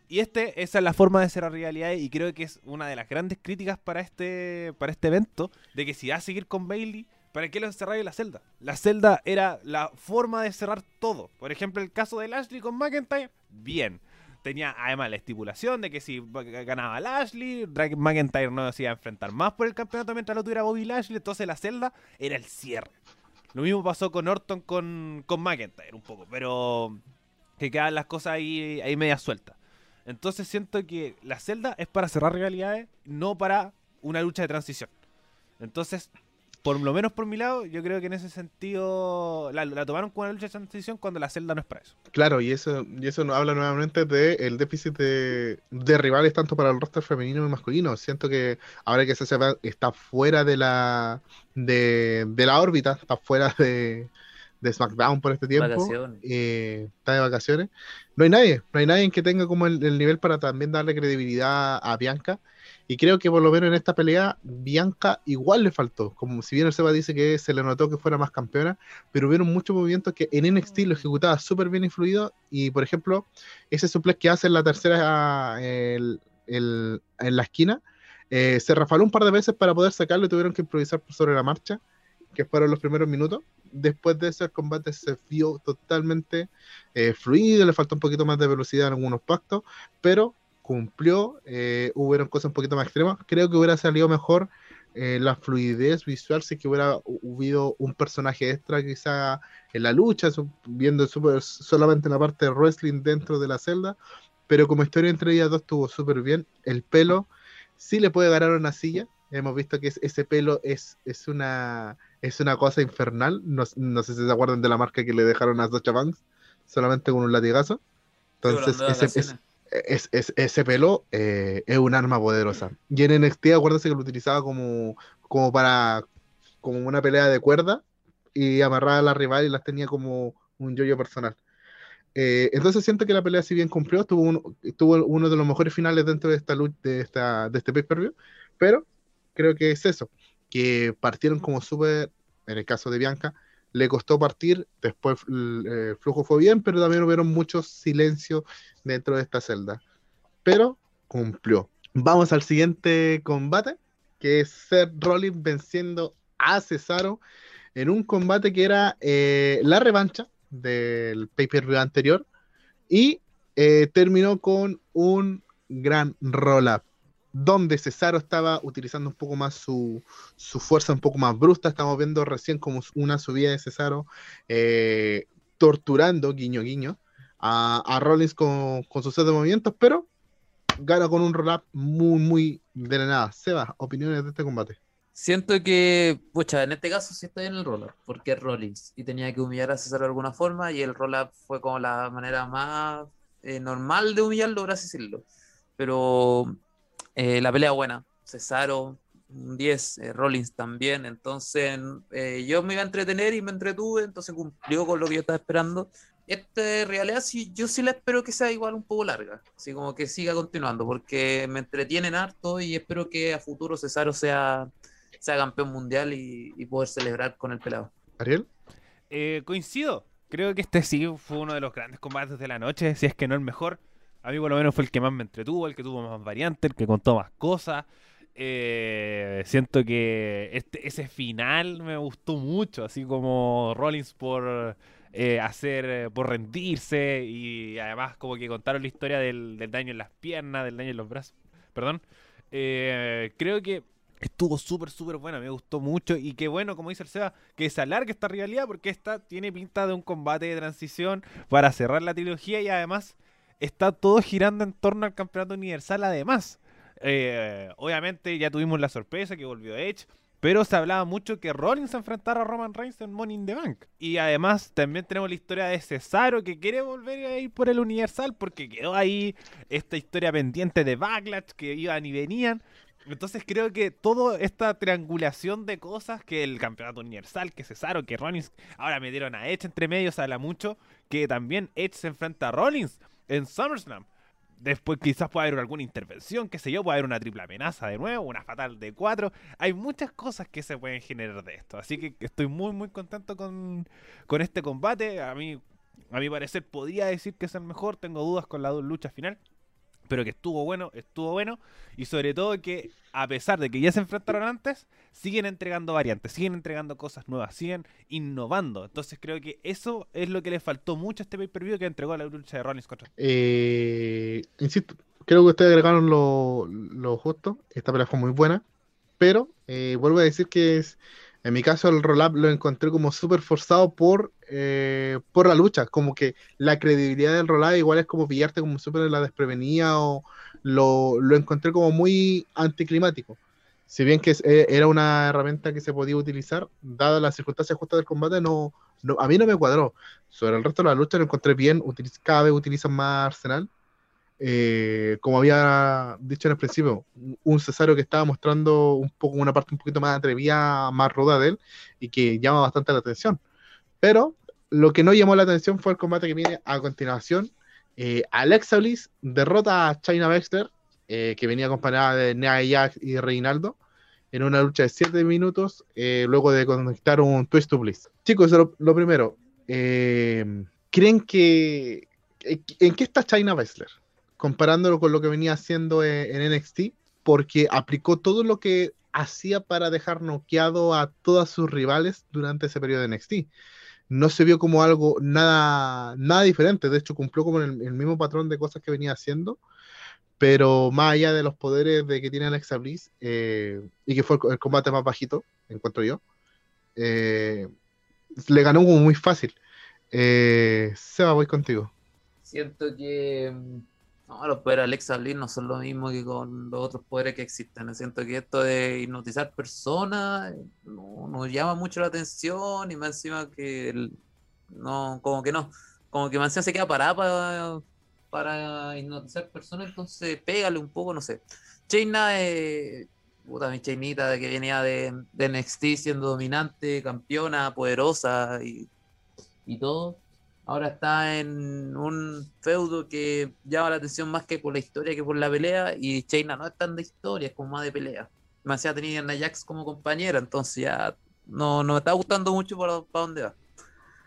y este, esa es la forma de cerrar realidad y creo que es una de las grandes críticas para este, para este evento, de que si va a seguir con Bailey, ¿para qué lo encerráis la celda? La celda era la forma de cerrar todo. Por ejemplo, el caso de Lashley con McIntyre, bien. Tenía además la estipulación de que si ganaba Lashley, McIntyre no se enfrentar más por el campeonato mientras lo tuviera Bobby Lashley, entonces la celda era el cierre. Lo mismo pasó con Orton con, con McIntyre un poco, pero que quedan las cosas ahí, ahí media sueltas. Entonces siento que la celda es para cerrar realidades, no para una lucha de transición. Entonces, por lo menos por mi lado, yo creo que en ese sentido la, tomaron como una lucha de transición cuando la celda no es para eso. Claro, y eso, y eso nos habla nuevamente del el déficit de, rivales tanto para el roster femenino y masculino. Siento que ahora que se está fuera de la de, de la órbita, está fuera de, de SmackDown por este tiempo. Eh, está de vacaciones. No hay nadie, no hay nadie que tenga como el, nivel para también darle credibilidad a Bianca. Y creo que por lo menos en esta pelea, Bianca igual le faltó. Como si bien el Seba dice que se le notó que fuera más campeona, pero hubieron muchos movimientos que en NXT lo ejecutaba súper bien influido. Y por ejemplo, ese suplex que hace en la tercera en la esquina, eh, se rafaló un par de veces para poder sacarlo y tuvieron que improvisar sobre la marcha, que fueron los primeros minutos después de ese combate se vio totalmente eh, fluido, le faltó un poquito más de velocidad en algunos pactos, pero cumplió, eh, hubieron cosas un poquito más extremas. Creo que hubiera salido mejor eh, la fluidez visual si que hubiera habido un personaje extra quizá en la lucha, viendo solamente la parte de wrestling dentro de la celda, pero como historia entre ellas dos estuvo súper bien. El pelo sí le puede ganar una silla, hemos visto que ese pelo es, es es una cosa infernal. No, sé si se acuerdan de la marca que le dejaron a Sacha Banks, solamente con un latigazo. Entonces, ese, pelo eh, es un arma poderosa. Y en NXT, acuérdense que lo utilizaba como, como para como una pelea de cuerda y amarraba a la rival y las tenía como un yoyo personal. Eh, entonces siento que la pelea si bien cumplió, tuvo uno, tuvo uno de los mejores finales dentro de esta lucha, de esta, de este pay-per-view, pero creo que es eso, que partieron como súper, en el caso de Bianca, le costó partir, después el eh, flujo fue bien, pero también hubieron muchos silencios dentro de esta celda. Pero cumplió. Vamos al siguiente combate, que es Seth Rollins venciendo a Cesaro en un combate que era eh, la revancha del pay-per-view anterior y eh, terminó con un gran roll-up donde Cesaro estaba utilizando un poco más su, fuerza un poco más bruta. Estamos viendo recién como una subida de Cesaro eh, torturando, guiño guiño, a, Rollins con, con sus set de movimientos, pero gana con un roll-up muy, muy de nada. Seba, opiniones de este combate. Siento que, pucha, en este caso sí estoy en el roll-up, porque Rollins y tenía que humillar a Cesaro de alguna forma y el roll-up fue como la manera más eh, normal de humillarlo, por así decirlo. Pero eh, la pelea buena, Cesaro, un 10, eh, Rollins también, entonces eh, yo me iba a entretener y me entretuve, entonces cumplió con lo que yo estaba esperando. Esta realidad sí, yo sí la espero que sea igual un poco larga, así como que siga continuando, porque me entretienen harto y espero que a futuro Cesaro sea, sea campeón mundial y, poder celebrar con el pelado. Ariel. coincido, creo que este sí fue uno de los grandes combates de la noche, si es que no el mejor. A mí por lo menos fue el que más me entretuvo, el que tuvo más variantes, el que contó más cosas. Eh, siento que este, ese final me gustó mucho, así como Rollins por eh, hacer, eh, por rendirse y además como que contaron la historia del, daño en las piernas, del daño en los brazos. Perdón. creo que estuvo súper, súper buena, me gustó mucho y qué bueno, como dice el Seba, que se alargue esta rivalidad porque esta tiene pinta de un combate de transición para cerrar la trilogía y además está todo girando en torno al campeonato universal además. Eh, obviamente ya tuvimos la sorpresa que volvió Edge, pero se hablaba mucho que Rollins enfrentara a Roman Reigns en Money in the Bank. Y además también tenemos la historia de Cesaro que quiere volver a ir por el Universal porque quedó ahí esta historia pendiente de Backlash que iban y venían. Entonces creo que toda esta triangulación de cosas, que el campeonato universal, que Cesaro, que Rollins, ahora me dieron a Edge entre medio, se habla mucho, que también Edge se enfrenta a Rollins en SummerSlam. Después quizás pueda haber alguna intervención, qué sé yo, puede haber una triple amenaza de nuevo, una fatal de cuatro. Hay muchas cosas que se pueden generar de esto. Así que estoy muy, muy contento con, con este combate. A mí, a mi parecer, podría decir que es el mejor. Tengo dudas con la lucha final pero que estuvo bueno, estuvo bueno. Y sobre todo que, a pesar de que ya se enfrentaron antes, siguen entregando variantes, siguen entregando cosas nuevas, siguen innovando. Entonces creo que eso es lo que le faltó mucho a este pay-per-view que entregó la lucha de Rollins contra. Eh, insisto, creo que ustedes agregaron lo, lo justo. Esta pelea fue muy buena. Pero eh, vuelvo a decir que es, en mi caso el roll-up lo encontré como súper forzado por eh, por la lucha, como que la credibilidad del rolado igual es como pillarte como súper la desprevenida o lo, lo, encontré como muy anticlimático. Si bien que eh, era una herramienta que se podía utilizar, dadas las circunstancias justas del combate, no, no, a mí no me cuadró. Sobre el resto de la lucha lo encontré bien, cada vez utilizan más Arsenal. Eh, como había dicho en el principio, un Cesario que estaba mostrando un poco una parte un poquito más atrevida, más ruda de él y que llama bastante la atención. Pero lo que no llamó la atención fue el combate que viene a continuación. Eh, Alexa Bliss derrota a China Baxter, eh, que venía acompañada de Nia Jax y Reinaldo, en una lucha de 7 minutos, eh, luego de conectar un Twist to Bliss. Chicos, lo, lo primero, ¿creen que... ¿En qué está China Baszler? Comparándolo con lo que venía haciendo en NXT, porque aplicó todo lo que hacía para dejar noqueado a todas sus rivales durante ese periodo de NXT no se vio como algo nada, nada diferente. De hecho, cumplió como el, el, mismo patrón de cosas que venía haciendo. Pero más allá de los poderes de que tiene Alexa Bliss, eh, y que fue el, combate más bajito, encuentro yo, eh, le ganó como muy fácil. Eh, Seba, voy contigo. Siento que mm, no, los poderes de Alexa Bliss no son lo mismo que con los otros poderes que existen. Siento que esto de hipnotizar personas no nos llama mucho la atención y más encima que no, como que no, como que más encima se queda parada para, para hipnotizar personas, entonces pégale un poco, no sé. Chaina, eh, puta mi Chainita que venía de, de NXT siendo dominante, campeona, poderosa y, y todo Ahora está en un feudo que llama la atención más que por la historia que por la pelea. Y Chaina no es tan de historia, es como más de pelea. Demasiado tenía a Jax como compañera, entonces ya no, no me está gustando mucho para, para dónde va.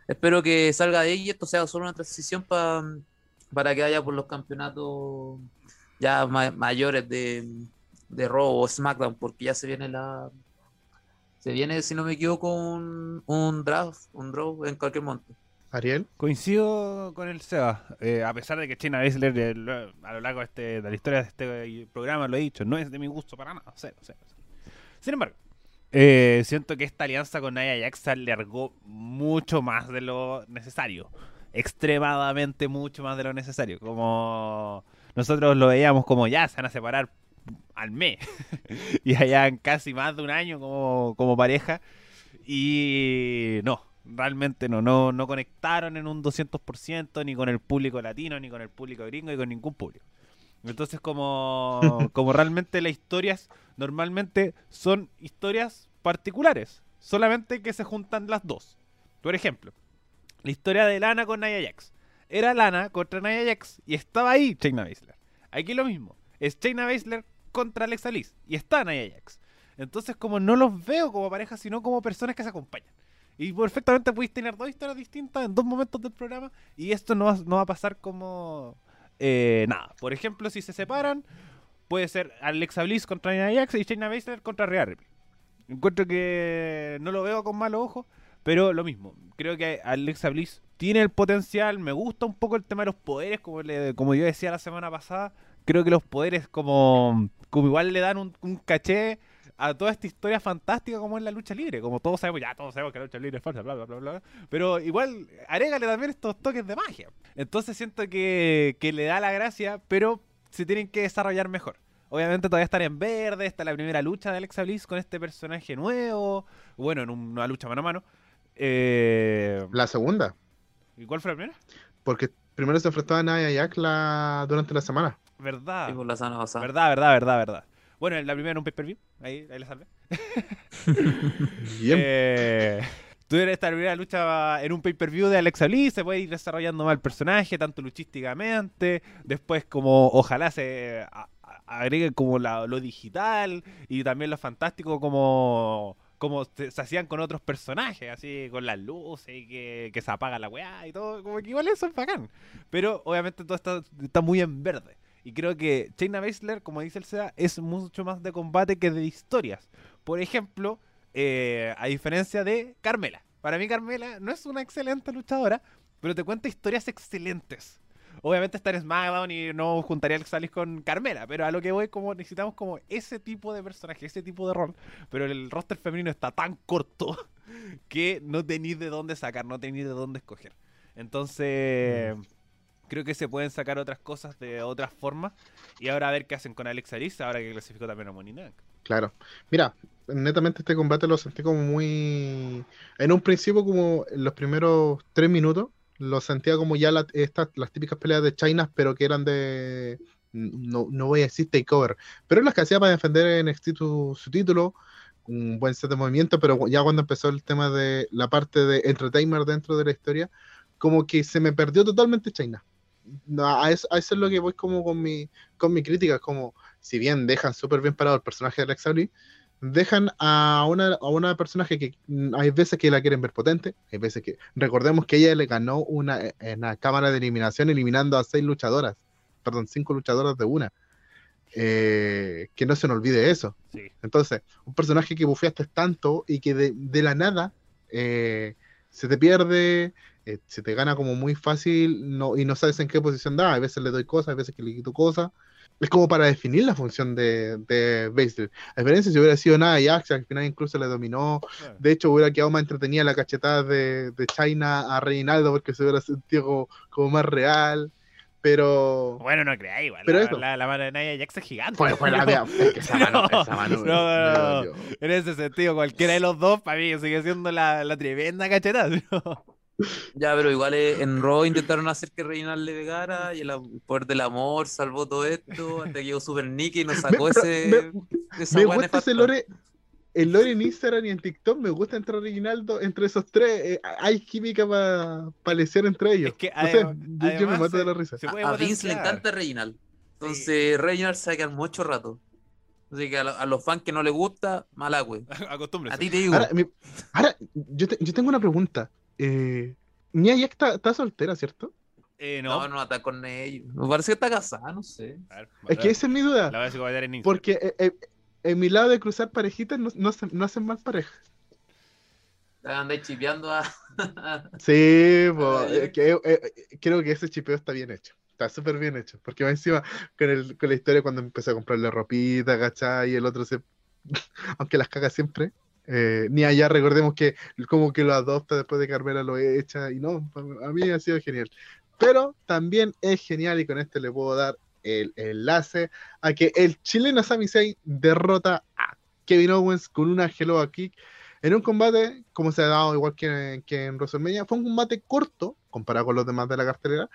Espero que salga de ahí y esto sea solo una transición para para que vaya por los campeonatos ya mayores de, de Raw o SmackDown, porque ya se viene la. Se viene, si no me equivoco, un, un draft, un draw en cualquier momento. Ariel. Coincido con el Seba. Eh, a pesar de que China Baszler eh, a lo largo de, este, de, la historia de este programa lo he dicho, no es de mi gusto para nada. Sin embargo, eh, siento que esta alianza con Naya Jax se alargó mucho más de lo necesario. Extremadamente mucho más de lo necesario. Como nosotros lo veíamos como ya se van a separar al mes. y allá casi más de un año como, como pareja. Y no, realmente no, no, no conectaron en un 200% ni con el público latino, ni con el público gringo, ni con ningún público. Entonces, como, como realmente las historias normalmente son historias particulares, solamente que se juntan las dos. Por ejemplo, la historia de Lana con Nia Jax. Era Lana contra Nia Jax y estaba ahí Shayna Baszler. Aquí lo mismo, es Shayna Baszler contra Alexa Bliss y está Nia Jax. Entonces, como no los veo como pareja, sino como personas que se acompañan. Y perfectamente podéis tener dos historias distintas en dos momentos del programa y esto no va, no va a pasar como eh, nada. Por ejemplo, si se separan, puede ser Alexa Bliss contra Nia Jax y Shayna Baszler contra Rhea. Encuentro que no lo veo con malo ojo, pero lo mismo. Creo que Alexa Bliss tiene el potencial. Me gusta un poco el tema de los poderes, como, le, como yo decía la semana pasada. Creo que los poderes como, como igual le dan un caché a toda esta historia fantástica como es la lucha libre. Como todos sabemos, ya todos sabemos que la lucha libre es falsa, bla, bla, bla, bla. Pero igual, agrégale también estos toques de magia. Entonces siento que, que le da la gracia, pero se tienen que desarrollar mejor. Obviamente todavía están en verde, está la primera lucha de Alexa Bliss con este personaje nuevo. Bueno, en una lucha mano a mano. Eh... La segunda. ¿Y cuál fue la primera? Porque primero se enfrentó a Nia Jack la... durante la semana. ¿Verdad? Sí, la semana pasada. Verdad, verdad, verdad, verdad. Bueno, la primera en un pay-per-view. Ahí, ahí la salve. Bien. Eh, tuvieron esta primera lucha en un pay-per-view de Alexa Bliss. Se puede ir desarrollando más el personaje, tanto luchísticamente. Después, como ojalá se agregue como lo digital. Y también lo fantástico, como como se, hacían con otros personajes, así con las luces y que, que se apaga la weá y todo, como que igual eso es bacán. Pero obviamente todo está, está muy en verde. Y creo que Shayna Baszler, como dice el SEA, es mucho más de combate que de historias. Por ejemplo, eh, a diferencia de Carmela. Para mí Carmela no es una excelente luchadora, pero te cuenta historias excelentes. Obviamente está en SmackDown y no juntaría el Salis con Carmela, pero a lo que voy como necesitamos como ese tipo de personaje, ese tipo de rol. Pero el roster femenino está tan corto que no tenéis de dónde sacar, no tenéis de dónde escoger. Entonces, mm. Creo que se pueden sacar otras cosas de otras formas. Y ahora a ver qué hacen con Alex Aris, ahora que clasificó también a Moninac. Claro. Mira, netamente este combate lo sentí como muy... En un principio, como en los primeros tres minutos, lo sentía como ya estas, las típicas peleas de China, pero que eran de... No, no voy a decir takeover, pero las que hacía para defender en su, su título, un buen set de movimiento, pero ya cuando empezó el tema de la parte de entertainer dentro de la historia, como que se me perdió totalmente China. A, eso, es lo que voy como con mi, con mi crítica, como si bien dejan súper bien parado el personaje de Alex dejan a una, a una personaje que mm, hay veces que la quieren ver potente, hay veces que, recordemos que ella le ganó una, en la cámara de eliminación eliminando a seis luchadoras, perdón, cinco luchadoras de una. Eh, que no se nos olvide eso. Entonces, un personaje que bufeaste tanto y que de, la nada eh, se te pierde, eh, se te gana como muy fácil no, y no sabes en qué posición da. A veces le doy cosas, a veces que le quito cosas. Es como para definir la función de, de Baszler. A diferencia si hubiera sido nada y Axe, al final incluso le dominó. De hecho, hubiera quedado más entretenida la cachetada de, de China a Reinaldo porque se hubiera sentido como más real pero. Bueno, no creáis, igual. Pero la, la, mano de Naya Jax es gigante. Fue, fue la. Es que esa mano. no, esa mano no, no, En ese sentido, cualquiera de los dos, para mí, sigue siendo la, la tremenda cacheta. Ya, pero igual eh, en Raw intentaron hacer que Reinald le pegara y el poder del amor salvó todo esto. Hasta que llegó Super Nicky y nos sacó ese. Me, me gusta ese lore el lore en Instagram y en TikTok me gusta entrar Reginaldo entre esos tres. Eh, hay química para pa entre ellos. Es que, yo, me mato de la risa. A, Vince le encanta Reginald. Entonces, Reginald se va a quedar mucho rato. Así que a, los fans que no les gusta, mala güey. Acostúmbrese. A ti te digo. Ahora, yo, yo, tengo una pregunta. Eh, Nia ya está, está soltera, ¿cierto? Eh, no. no, no está con ellos. Me parece que está casada, no sé. es que esa es mi duda. La voy a en Porque eh, eh en mi lado de cruzar parejitas no, no, hacen mal pareja. Andáis chipeando a. sí, pues, creo que ese chipeo está bien hecho. Está súper bien hecho. Porque va encima con, el, con la historia cuando empecé a comprarle ropita, ¿cachai? Y el otro se. Aunque las caga siempre. Eh, ni allá recordemos que como que lo adopta después de Carmela lo echa. Y no, a mí ha sido genial. Pero también es genial y con este le puedo dar el, enlace a que el chileno Sami Zayn derrota a Kevin Owens con una Hello Kick en un combate, como se ha dado igual que, que en WrestleMania, fue un combate corto comparado con los demás de la cartelera,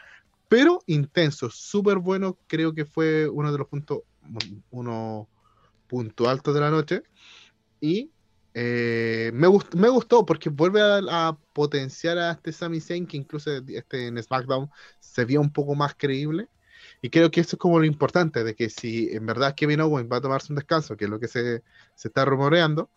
pero intenso, súper bueno. Creo que fue uno de los puntos, uno punto alto de la noche. Y eh, me, gustó, me gustó porque vuelve a, potenciar a este Sami Zayn, que incluso este, en SmackDown se vio un poco más creíble. Y creo que eso es como lo importante, de que si en verdad Kevin Owens va a tomarse un descanso, que es lo que se, está rumoreando,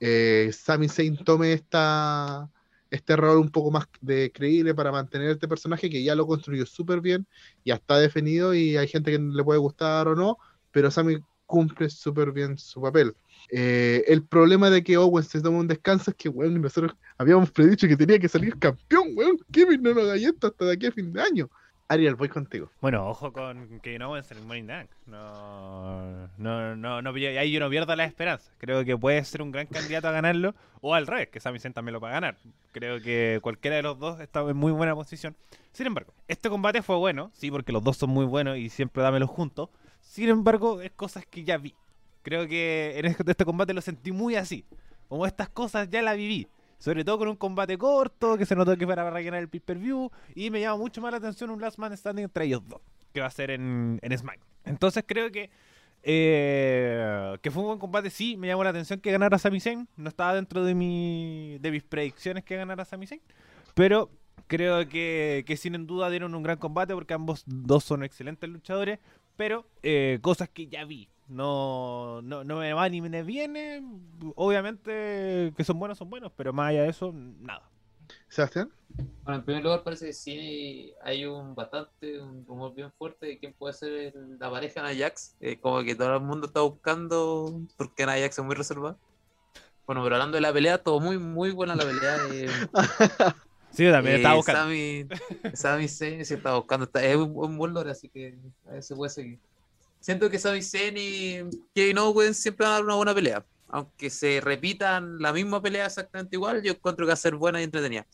eh, Sami Zayn tome esta, este rol un poco más de creíble para mantener este personaje que ya lo construyó súper bien, ya está definido y hay gente que le puede gustar o no, pero Sami cumple súper bien su papel. Eh, el problema de que Owens se tome un descanso es que, bueno, nosotros habíamos predicho que tenía que salir campeón, weón. Kevin no lo haga esto hasta de aquí a fin de año. Ariel, voy contigo. Bueno, ojo con no Owens en el Morning Dunk. No, no, no, no, ahí yo no pierdo la esperanza. Creo que puede ser un gran candidato a ganarlo. O al revés, que Sami Zayn también lo va a ganar. Creo que cualquiera de los dos está en muy buena posición. Sin embargo, este combate fue bueno, sí, porque los dos son muy buenos y siempre dámelos juntos. Sin embargo, es cosas que ya vi. Creo que en este, este combate lo sentí muy así. Como estas cosas ya las viví. Sobre todo con un combate corto, que se notó que para rellenar el pay-per-view. Y me llama mucho más la atención un Last Man Standing entre ellos dos, que va a ser en, en Smack. Entonces creo que eh, que fue un buen combate, sí, me llamó la atención que ganara Sami Zayn. No estaba dentro de, mi, de mis predicciones que ganara Sami Zayn. Pero creo que, que sin duda dieron un gran combate porque ambos dos son excelentes luchadores. Pero eh, cosas que ya vi no, no, no me va ni me viene. Obviamente que son buenos, son buenos, pero más allá de eso, nada. Sebastián. Bueno, en primer lugar parece que sí hay un bastante, un rumor bien fuerte de quién puede ser la pareja de Ajax. Eh, como que todo el mundo está buscando porque Ajax es muy reservado. Bueno, pero hablando de la pelea, todo muy, muy buena la pelea. Eh, sí, también estaba eh, buscando. Sammy, Sammy se está buscando. es un, buen lore, así que a ver se puede seguir siento que Sami Zayn y Kevin Owens siempre van a dar una buena pelea. aunque se repitan la misma pelea exactamente igual, yo encuentro que va a ser buena y entretenida.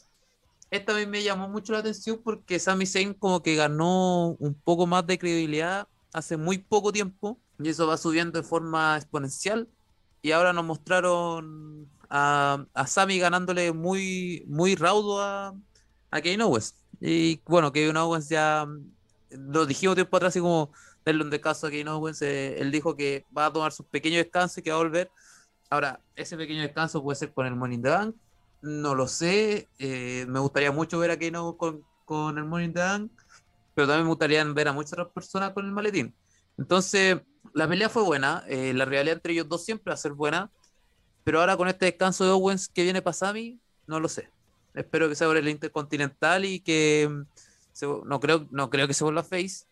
Esta vez me llamó mucho la atención porque Sami Zayn como que ganó un poco más de credibilidad hace muy poco tiempo y eso va subiendo de forma exponencial y ahora nos mostraron a, a Sami ganándole muy, muy raudo a, a Kane Owens. Y bueno, Kane Owens ya lo dijimos tiempo atrás, así como darle un descanso a Kane Owens. Eh, él dijo que va a tomar su pequeño descanso y que va a volver. Ahora, ese pequeño descanso puede ser con el Morning the Bank. No lo sé. Eh, me gustaría mucho ver a Kane Owens con, con el Morning the Bank. Pero también me gustaría ver a muchas otras personas con el maletín. Entonces, la pelea fue buena. Eh, la realidad entre ellos dos siempre va a ser buena. Pero ahora con este descanso de Owens que viene para Sami, no lo sé. Espero que sea por el Intercontinental y que mm, no, creo, no creo que se vuelva Face,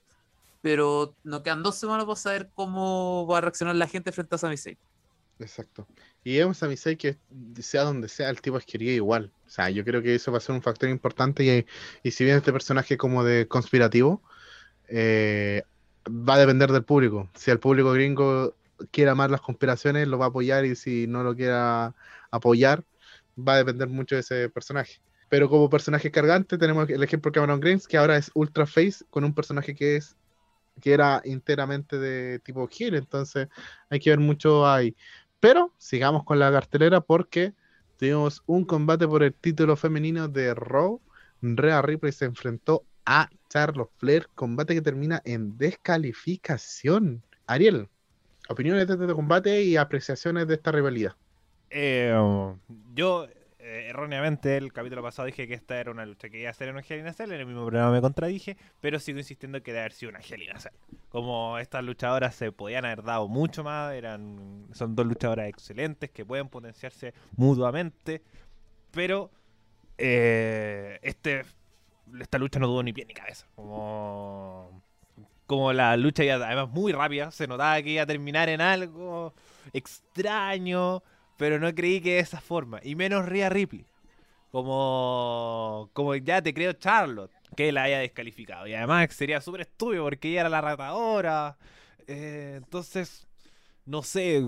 pero nos quedan dos semanas para saber cómo va a reaccionar la gente frente a Sami Zayn. Exacto. Y vemos a Sami Zayn que sea donde sea, el tipo es querido igual. O sea, yo creo que eso va a ser un factor importante y, y si bien este personaje como de conspirativo, eh, va a depender del público. Si el público gringo quiere amar las conspiraciones, lo va a apoyar y si no lo quiera apoyar, va a depender mucho de ese personaje. Pero como personaje cargante tenemos el ejemplo de Cameron Grimes, que ahora es Ultra Face con un personaje que es que era enteramente de tipo Gil, entonces hay que ver mucho ahí. Pero sigamos con la cartelera porque tuvimos un combate por el título femenino de Raw. Rhea Ripley se enfrentó a Charlotte Flair, combate que termina en descalificación. Ariel, opiniones de este combate y apreciaciones de esta rivalidad. Eh, yo, eh, erróneamente, el capítulo pasado dije que esta era una lucha que iba a ser en un Hell in a Cell, en el mismo programa me contradije, pero sigo insistiendo que debe haber sido una Hell in a Cell. Como estas luchadoras se podían haber dado mucho más, eran son dos luchadoras excelentes que pueden potenciarse mutuamente, pero eh, este esta lucha no tuvo ni pie ni cabeza. Como como la lucha ya además muy rápida, se notaba que iba a terminar en algo extraño, pero no creí que de esa forma, y menos Rhea Ripley. Como, como ya te creo Charlotte, que la haya descalificado. Y además sería súper estúpido porque ella era la ratadora. Eh, entonces, no sé,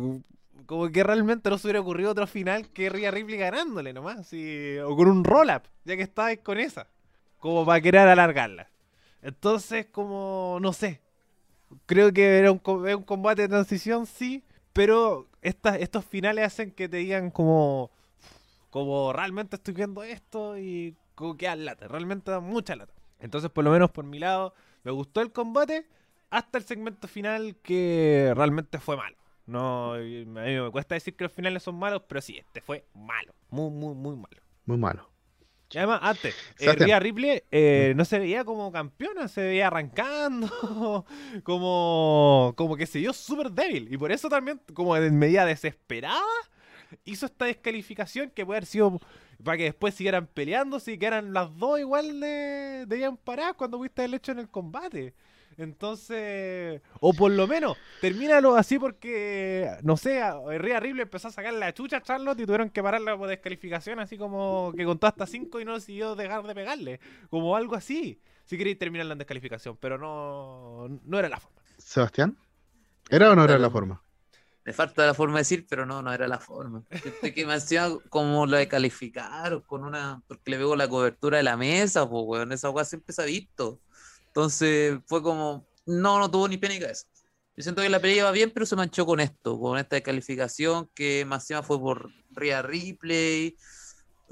como que realmente no se hubiera ocurrido otro final que Rhea Ripley ganándole nomás. o con un roll-up, ya que estabas con esa. Como para querer alargarla. Entonces, como, no sé. Creo que era un combate de transición, sí. Pero estos finales hacen que te digan como, como realmente estoy viendo esto y como que lata, realmente da mucha lata. Entonces, por lo menos por mi lado, me gustó el combate hasta el segmento final que realmente fue malo. No, a me cuesta decir que los finales son malos, pero sí, este fue malo, muy, muy, muy malo. Muy malo. Y además, antes, eh, Rhea Ripley eh, no se veía como campeona, se veía arrancando, como, como que se vio súper débil. Y por eso también, como en medida desesperada, hizo esta descalificación que puede haber sido para que después siguieran peleando, si que eran las dos igual de, de bien paradas cuando fuiste el hecho en el combate. Entonces, o por lo menos, termínalo así porque, no sé, Ría Ripley empezó a sacar la chucha a Charlotte y tuvieron que pararla por descalificación, así como que contó hasta 5 y no decidió dejar de pegarle. Como algo así. Si queréis terminarla en descalificación, pero no, no era la forma. Sebastián, ¿era o no era la forma? Me falta la forma de decir, pero no, no era la forma. que me hacía como lo de calificar, con una, porque le veo la cobertura de la mesa, pues, weón, esa weá siempre se ha visto. Entonces fue como, no, no tuvo ni pena ni cabeza. Yo siento que la pelea iba bien, pero se manchó con esto, con esta descalificación que más encima fue por Rhea Ripley.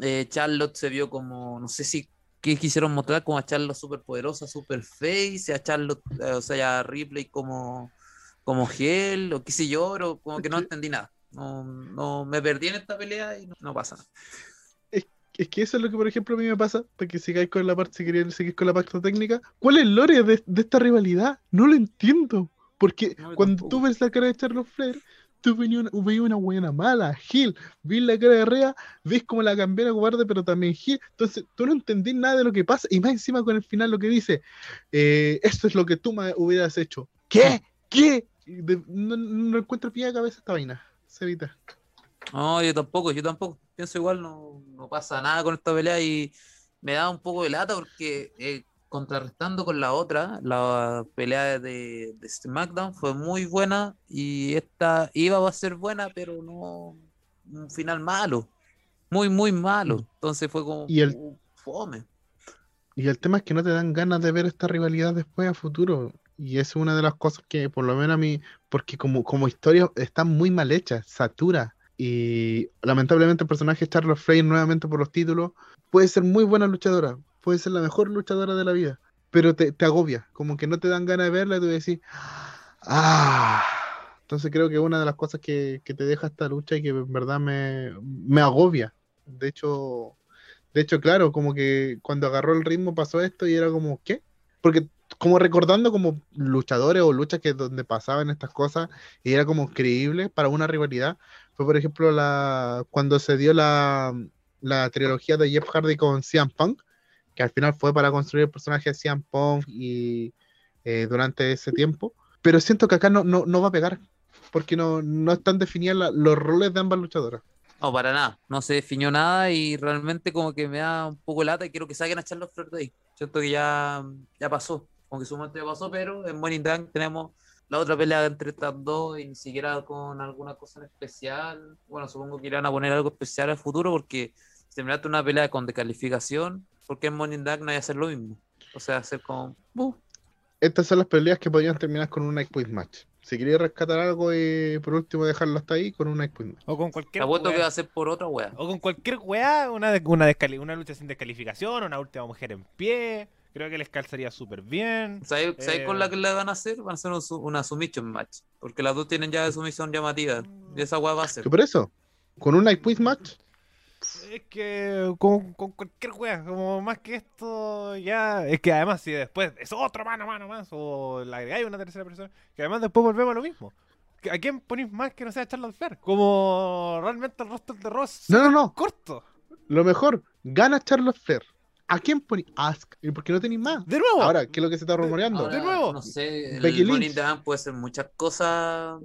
Eh, Charlotte se vio como, no sé si qué quisieron mostrar, como a Charlotte super poderosa, super face, a Charlotte, eh, o sea, a Ripley como, como gel, o qué sé yo, pero como que no entendí nada. No, no me perdí en esta pelea y no, no pasa nada es que eso es lo que, por ejemplo, a mí me pasa, para que sigáis con la parte, si querían seguir con la parte técnica. ¿Cuál es el lore de, esta rivalidad? No lo entiendo. Porque cuando tú ves la cara de Charles Flair, tú veías una, una buena mala, Gil. ves la cara de Rea, ves como la cambiara cobarde, pero también Gil. Entonces, tú no entendís nada de lo que pasa. Y más encima con el final lo que dice, eh, esto es lo que tú me hubieras hecho. ¿Qué? ¿Qué? no, no encuentro pie de cabeza esta vaina. Se evita. No, yo tampoco, yo tampoco. Pienso igual, no, no pasa nada con esta pelea y me da un poco de lata porque eh, contrarrestando con la otra, la pelea de, de, SmackDown fue muy buena y esta iba a ser buena, pero no un final malo, muy, muy malo. Mm. Entonces fue como ¿Y el, fome. Y el tema es que no te dan ganas de ver esta rivalidad después a futuro. Y es una de las cosas que, por lo menos a mí, porque como, como historia está muy mal hecha, satura. Y lamentablemente el personaje Charlotte Flair nuevamente por los títulos puede ser muy buena luchadora, puede ser la mejor luchadora de la vida, pero te, agobia, como que no te dan ganas de verla y tú decís, ah. Entonces creo que una de las cosas que, te deja esta lucha y que en verdad me, me agobia. De hecho, de hecho, claro, como que cuando agarró el ritmo pasó esto y era como, ¿qué? Porque como recordando como luchadores o luchas que donde pasaban estas cosas y era como creíble para una rivalidad, fue por ejemplo la cuando se dio la, la trilogía de Jeff Hardy con CM Punk, que al final fue para construir el personaje de CM Punk y eh, durante ese tiempo. Pero siento que acá no, no, va a pegar, porque no, no están definidos los roles de ambas luchadoras. No, para nada. No se definió nada y realmente como que me da un poco lata y quiero que saquen a Charlotte Flair de ahí. Siento que ya, ya pasó, aunque su momento ya pasó, pero en Morning Dunk tenemos la otra pelea entre estas dos y ni siquiera con alguna cosa en especial. Bueno, supongo que irán a poner algo especial al futuro porque si terminaste una pelea con descalificación, ¿por qué en Morning Dark no hay que hacer lo mismo? O sea, hacer como... Estas son las peleas que podrían terminar con un Night Point Match. Si quería rescatar algo y por último dejarlo hasta ahí con un Night Point Match. O con cualquier Apuesto que va a ser por otra wea. O con cualquier wea, una, una, una lucha sin descalificación, una última mujer en pie. Creo que les calzaría súper bien. ¿Sabes, con la eh, que le van a hacer? Van a hacer una submission match. Porque las dos tienen ya de sumisión llamativa. Y esa wea va a ser. ¿Qué por eso? ¿Con un Night Match? Es que con, cualquier wea, como más que esto, ya. Es que además, si después es otro mano mano más, o le agregáis una tercera persona, que además después volvemos a lo mismo. ¿A quién ponéis más que no sea Charlotte Flair? Como realmente el roster de Ross. No, no, no. Corto. Lo mejor, gana Charlotte Flair. ¿A quién ponéis? Ask. ¿Y por qué no tenéis más? De nuevo. Ahora, ¿qué es lo que se está rumoreando? de nuevo. No sé, el Money puede ser muchas cosas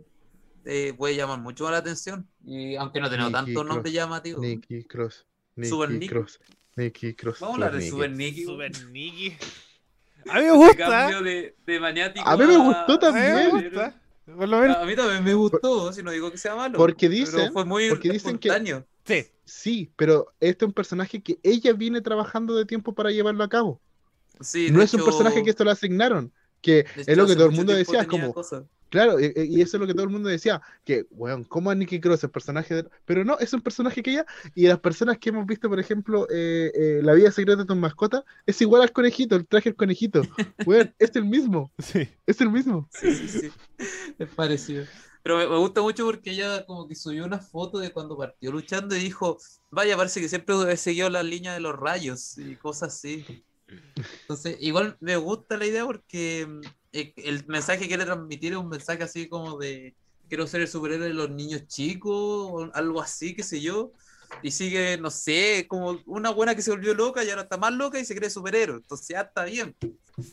eh, puede llamar mucho la atención. Y aunque no tenemos tanto nombre llamativo. Nicky Cross. Nicky Super Nicky. Cross. Nicky Cross. Vamos a hablar de Super Nicky. Super Nicky. A mí me gusta. De, de maniático a mí me gustó también. A mí, me gusta. a mí también me gustó, si no digo que sea malo. Porque dicen, fue muy porque dicen que sí. sí, pero este es un personaje que ella viene trabajando de tiempo para llevarlo a cabo. Sí, no es un personaje que esto lo asignaron, que es lo que todo el mundo decía, como Claro, y, eso es lo que todo el mundo decía, que, weón, ¿cómo a Nicky Cross, el personaje de... Pero no, es un personaje que ella, y las personas que hemos visto, por ejemplo, eh, eh, La vida secreta de tu mascota, es igual al conejito, el traje del conejito. Weón, es el mismo. Sí. Es el mismo. Sí, sí, sí. Es parecido. Pero me, gusta mucho porque ella como que subió una foto de cuando partió luchando y dijo, vaya, parece que siempre he seguido la línea de los rayos y cosas así. Entonces, igual me gusta la idea porque el mensaje que quiere transmitir es un mensaje así como de quiero ser el superhéroe de los niños chicos, o algo así, qué sé yo. Y sigue, no sé, como una buena que se volvió loca y ahora está más loca y se cree superhéroe. Entonces ya está bien.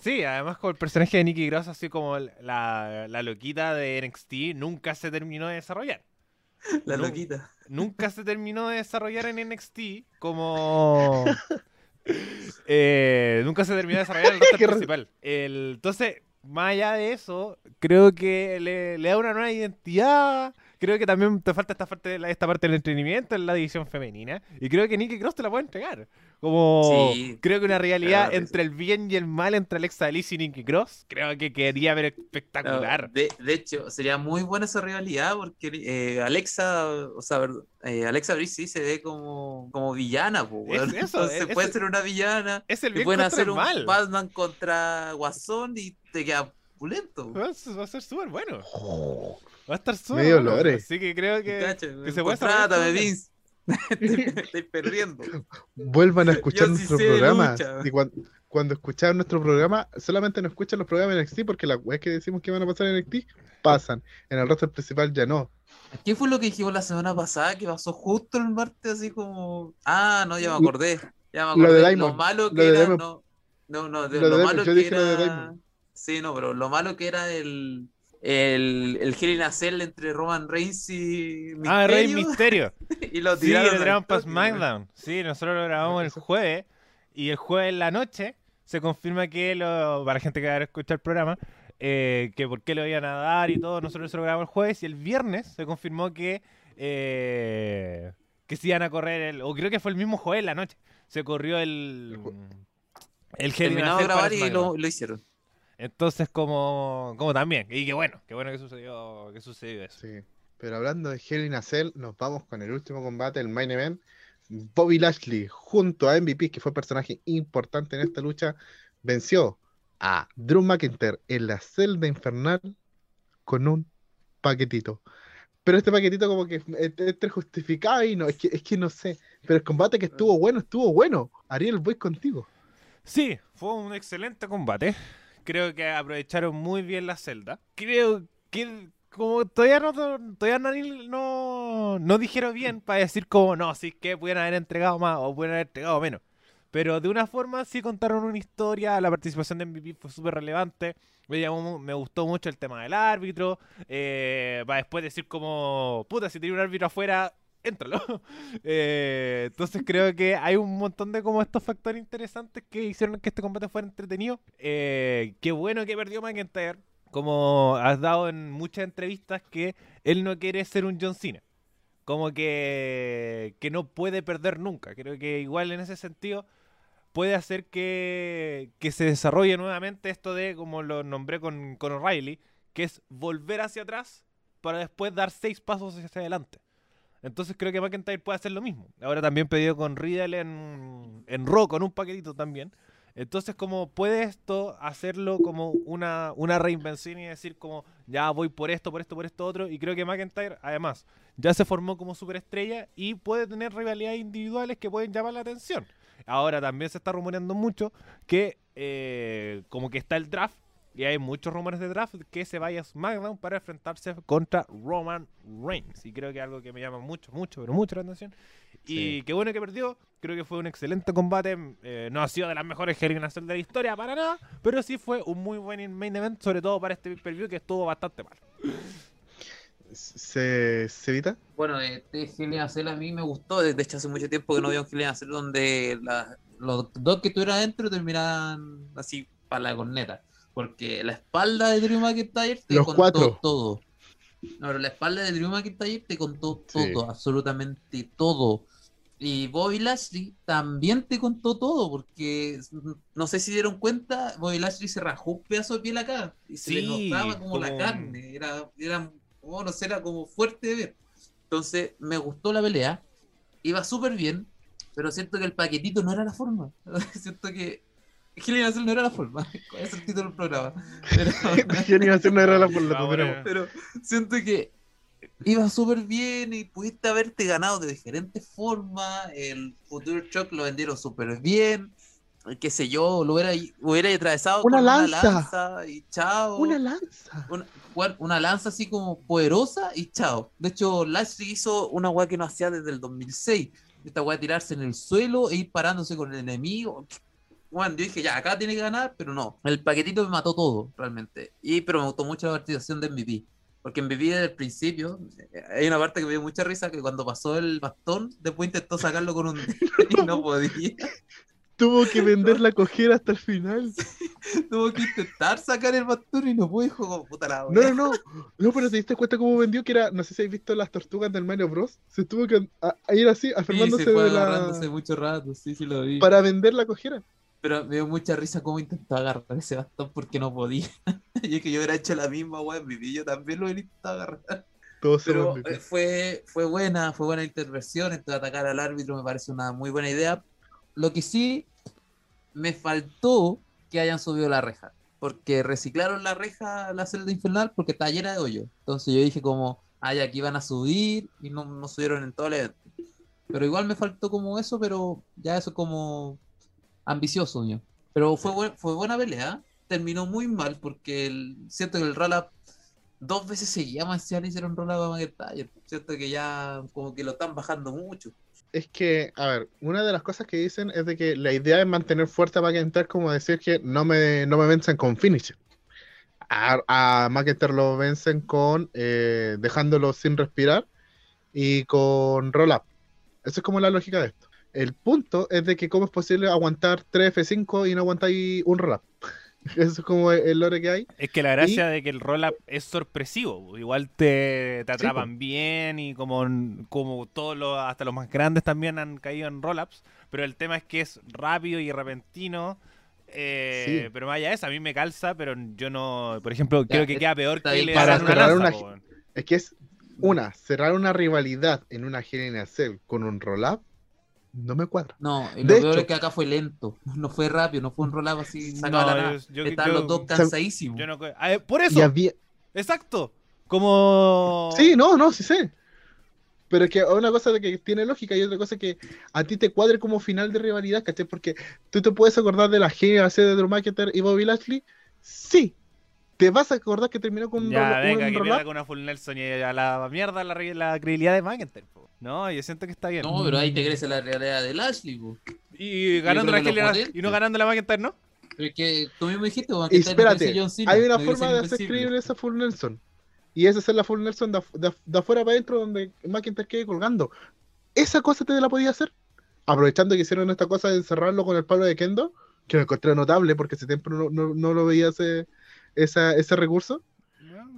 Sí, además con el personaje de Nicky Gross, así como la, la loquita de NXT, nunca se terminó de desarrollar. La loquita. Nunca se terminó de desarrollar en NXT como... Eh, nunca se terminó de desarrollar el roster principal. El, entonces, más allá de eso, creo que le, da una nueva identidad. Creo que también te falta esta parte, esta parte del entretenimiento en la división femenina. Y creo que Nicky Cross te la puede entregar. Como creo que una realidad entre el bien y el mal entre Alexa Bliss y Nicky Cross, creo que quedaría ver espectacular. de, hecho, sería muy buena esa rivalidad porque eh, Alexa, o sea, eh, Alexa Bliss sí se ve como, como villana, pues, se puede ser una villana. Es el bien pueden hacer un mal. Batman contra Guasón y te queda pulento. Va a ser súper bueno. Va a estar súper Medio bueno. Así que creo que, que se puede hacer. Vince. estoy, perdiendo. Vuelvan a escuchar nuestro programa. Y cuando, cuando escuchan nuestro programa, solamente no escuchan los programas en NXT porque las weas que decimos que van a pasar en NXT pasan. En el roster principal ya no. ¿Qué fue lo que dijimos la semana pasada? Que pasó justo el martes, así como. Ah, no, ya me acordé. Ya me acordé. Lo, malo que era. No, no, no, lo, malo que era. Sí, no, pero lo malo que era el el, el Hell in entre Roman Reigns y Misterio. Ah, Rey Misterio. y lo tiraron. Sí, lo tiraron para SmackDown. Sí, nosotros lo grabamos el jueves. Y el jueves en la noche se confirma que, lo, para la gente que va a escuchar el programa, eh, que por qué lo iban a dar y todo, nosotros se lo grabamos el jueves y el viernes se confirmó que eh, que se iban a correr, el, o creo que fue el mismo Joel la noche, se corrió el... El Terminado de grabar y lo, hicieron. Entonces, como, como también. Y qué bueno, qué bueno que sucedió, que sucedió eso. Sí. Pero hablando de Hell in a Cell, nos vamos con el último combate, el main event. Bobby Lashley junto a MVP, que fue personaje importante en esta lucha, venció a Drew McIntyre en la celda infernal con un paquetito. Pero este paquetito como que es justificado y no, es que, es que no sé. Pero el combate que estuvo bueno, estuvo bueno. Ariel, voy contigo. Sí, fue un excelente combate. Creo que aprovecharon muy bien la celda. Creo que como todavía no, todavía no, no, dijeron bien para decir como no, si es que pudieran haber entregado más o pudieran haber entregado menos. Pero de una forma sí contaron una historia, la participación de MVP fue súper relevante. Me, me, gustó mucho el tema del árbitro. Eh, para después decir como, puta, si tiene un árbitro afuera, éntralo. Eh, entonces creo que hay un montón de como estos factores interesantes que hicieron que este combate fuera entretenido. Eh, qué bueno que perdió McIntyre. Como has dado en muchas entrevistas que él no quiere ser un John Cena como que, que no puede perder nunca. Creo que igual en ese sentido puede hacer que, se desarrolle nuevamente esto de, como lo nombré con, con O'Reilly, que es volver hacia atrás para después dar seis pasos hacia adelante. Entonces creo que McIntyre puede hacer lo mismo. Ahora también pedido con Riddle en, en con un paquetito también. Entonces, como puede esto hacerlo como una, una reinvención y decir como, ya voy por esto, por esto, por esto, otro. Y creo que McIntyre, además, ya se formó como superestrella y puede tener rivalidades individuales que pueden llamar la atención. Ahora también se está rumoreando mucho que eh, como que está el draft y hay muchos rumores de draft que se vaya a SmackDown para enfrentarse contra Roman Reigns. Y creo que es algo que me llama mucho, mucho, pero mucho la atención. Y qué bueno que perdió. Creo que fue un excelente combate. Eh, no ha sido de las mejores Hell de la historia para nada. Pero sí fue un muy buen main event, sobre todo para este pay-per-view que estuvo bastante mal. ¿Se, ¿Se evita? Bueno, este Hell a mí me gustó. De hecho, hace mucho tiempo que no veo un Hell in donde los dos que estuvieron adentro terminaban así para la corneta. Porque la espalda de Drew McIntyre te los contó todo. No, pero la espalda de Drew McIntyre te contó todo, absolutamente todo. Y Bobby Lashley también te contó todo, porque no sé si dieron cuenta, Bobby Lashley se rajó un pedazo de piel acá y se le notaba como, la carne. Era, era oh, no sé, era como fuerte de ver. Entonces, me gustó la pelea, iba súper bien, pero siento que el paquetito no era la forma. siento que Gil no era la forma. Es el título del programa. Pero... no era la forma, pero siento que iba súper bien y pudiste haberte ganado de diferentes formas. El Future Shock lo vendieron súper bien. Qué sé yo, lo hubiera, hubiera atravesado una, con lanza. una lanza y chao. Una lanza. Una, una, lanza así como poderosa y chao. De hecho, Lashley hizo una weá que no hacía desde el 2006. Esta weá tirarse en el suelo e ir parándose con el enemigo bueno, yo dije, ya, acá tiene que ganar, pero no. El paquetito me mató todo, realmente. Y, pero me gustó mucho la participación de MVP. Porque MVP desde el principio, eh, hay una parte que me dio mucha risa, que cuando pasó el bastón, después intentó sacarlo con un y no podía. Tuvo que vender la cojera hasta el final. Tuvo que intentar sacar el bastón y no pudo, como puta la No, no, no. No, pero te diste cuenta cómo vendió que era, no sé si habéis visto las tortugas del Mario Bros. Se tuvo que ir así, aferrándose sí, se fue de la... mucho rato, sí, sí lo vi. Para vender la cojera. Pero me dio mucha risa cómo intentó agarrar ese bastón porque no podía. y es que yo hubiera hecho la misma, weón, mi yo también lo hubiera intentado agarrar. Pero eh, fue, fue buena, fue buena intervención. Entonces atacar al árbitro me parece una muy buena idea. Lo que sí me faltó que hayan subido la reja. Porque reciclaron la reja la celda infernal porque está llena de hoyo. Entonces yo dije como, ay, aquí van a subir y no, no subieron en todo el evento. Pero igual me faltó como eso, pero ya eso como ambicioso, yo. Pero fue, fue buena pelea. Terminó muy mal porque el, siento que el roll dos veces seguíamos le hicieron roll up a McIntyre. Siento que ya como que lo están bajando mucho. Es que, a ver, una de las cosas que dicen es de que la idea es mantener fuerte a McIntyre como decir que no me, no me vencen con finish. A, a McIntyre lo vencen con eh, dejándolo sin respirar y con roll up. Esa es como la lógica de esto. El punto es de que cómo es posible aguantar 3 F5 y no aguantáis un roll-up. Eso es como el lore que hay. Es que la gracia de que el roll-up es sorpresivo. Igual te, te atrapan bien y como, como todos los, hasta los más grandes también han caído en roll-ups. Pero el tema es que es rápido y repentino. Eh, Pero vaya eso, a mí me calza, pero yo no. Por ejemplo, creo que queda peor que le para cerrar una, Es que es una, cerrar una rivalidad en una Cell con un roll-up no me cuadra. No, lo peor es que acá fue lento, no fue rápido, no fue un roll-up así sacado no, la Estaban los dos cansadísimos. por eso. Exacto. Como. Sí, no, no, sí sé. Pero es que una cosa de que tiene lógica y otra cosa que a ti te cuadre como final de rivalidad, ¿cachai? Porque tú te puedes acordar de la GAC de Drew McIntyre y Bobby Lashley. Sí. ¿Te vas a acordar que terminó con ya, un, venga, que con una full Nelson y a la mierda la, la credibilidad de McIntyre. No, yo siento que está bien. No, pero ahí te crece la realidad de Lashley, Y ganando la y no ganando la McIntyre, ¿no? Pero es que tú mismo dijiste, espérate, hay una forma de hacer creíble esa full Nelson. Y esa es la full Nelson de, de, afuera para adentro donde McIntyre quede colgando. Esa cosa te la podía hacer. Aprovechando que hicieron esta cosa de encerrarlo con el palo de Kendo, que lo encontré notable porque ese tiempo no, no, no lo veía ese, esa, ese recurso.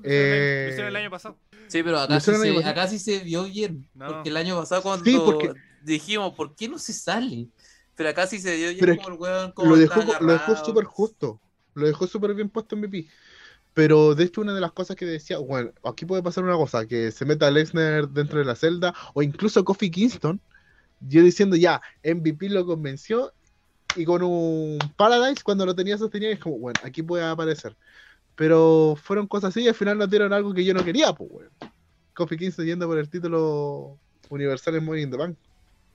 lo hicieron el año pasado. Sí, pero acá, sí se, acá sí se, vio bien. Porque el año pasado cuando dijimos, ¿por qué no se sale? Pero acá sí se vio bien como el weón. lo dejó, lo dejó súper justo. Lo dejó súper bien puesto en MVP. Pero de hecho, una de las cosas que decía, bueno, aquí puede pasar una cosa, que se meta Lesnar dentro de la celda, o incluso Kofi Kingston, yo diciendo ya, MVP lo convenció, y con un Paradise, cuando lo tenía sostenido, es como, bueno, aquí puede aparecer. Pero fueron cosas así y al final nos dieron algo que yo no quería, pues, weón. Kofi Kingston yendo por el título universal en Money in the Bank.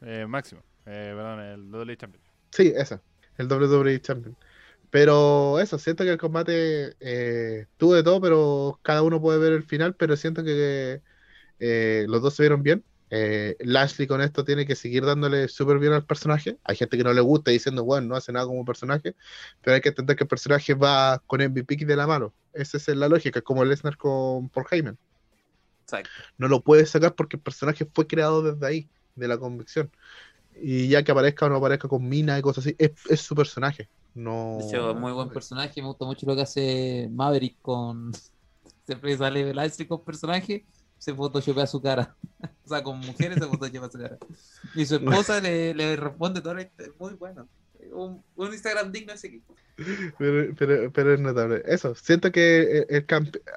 Eh, máximo, eh, perdón, el WWE Champion. Sí, esa, el WWE Champion. Pero eso, siento que el combate eh, tuvo de todo, pero cada uno puede ver el final, pero siento que eh, los dos se vieron bien. Eh, Lashley con esto tiene que seguir dándole súper bien al personaje. Hay gente que no le gusta diciendo, bueno, no hace nada como personaje, pero hay que entender que el personaje va con MVP de la mano. Esa es la lógica, como Lesnar con Paul Heyman. No lo puedes sacar porque el personaje fue creado desde ahí, de la convicción. Y ya que aparezca o no aparezca con mina y cosas así, es su personaje. No. De hecho, muy buen personaje. Me gusta mucho lo que hace Maverick con. Siempre sale Velázquez con personaje, se photoshopea su cara. o sea, con mujeres se photoshopea su cara. Y su esposa le, le responde todo. Muy bueno. Un, un Instagram digno ese equipo. Pero, pero, pero, es notable. Eso, siento que el,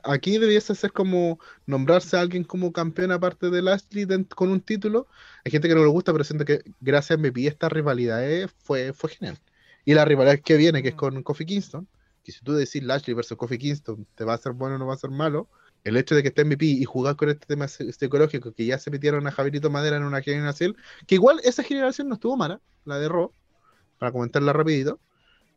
aquí debiese ser como nombrarse a alguien como campeón aparte de Lashley con un título. Hay gente que no le gusta, pero siento que gracias a MVP esta rivalidad eh, fue, fue genial. Y la rivalidad que viene, que es con Kofi Kingston, que si tú decís Lashley versus Kofi Kingston, te va a ser bueno o no va a ser malo, el hecho de que esté MVP y jugar con este tema psicológico, que ya se metieron a Javierito Madera en una generación, que igual esa generación no estuvo mala, la de Raw, para comentarla rapidito,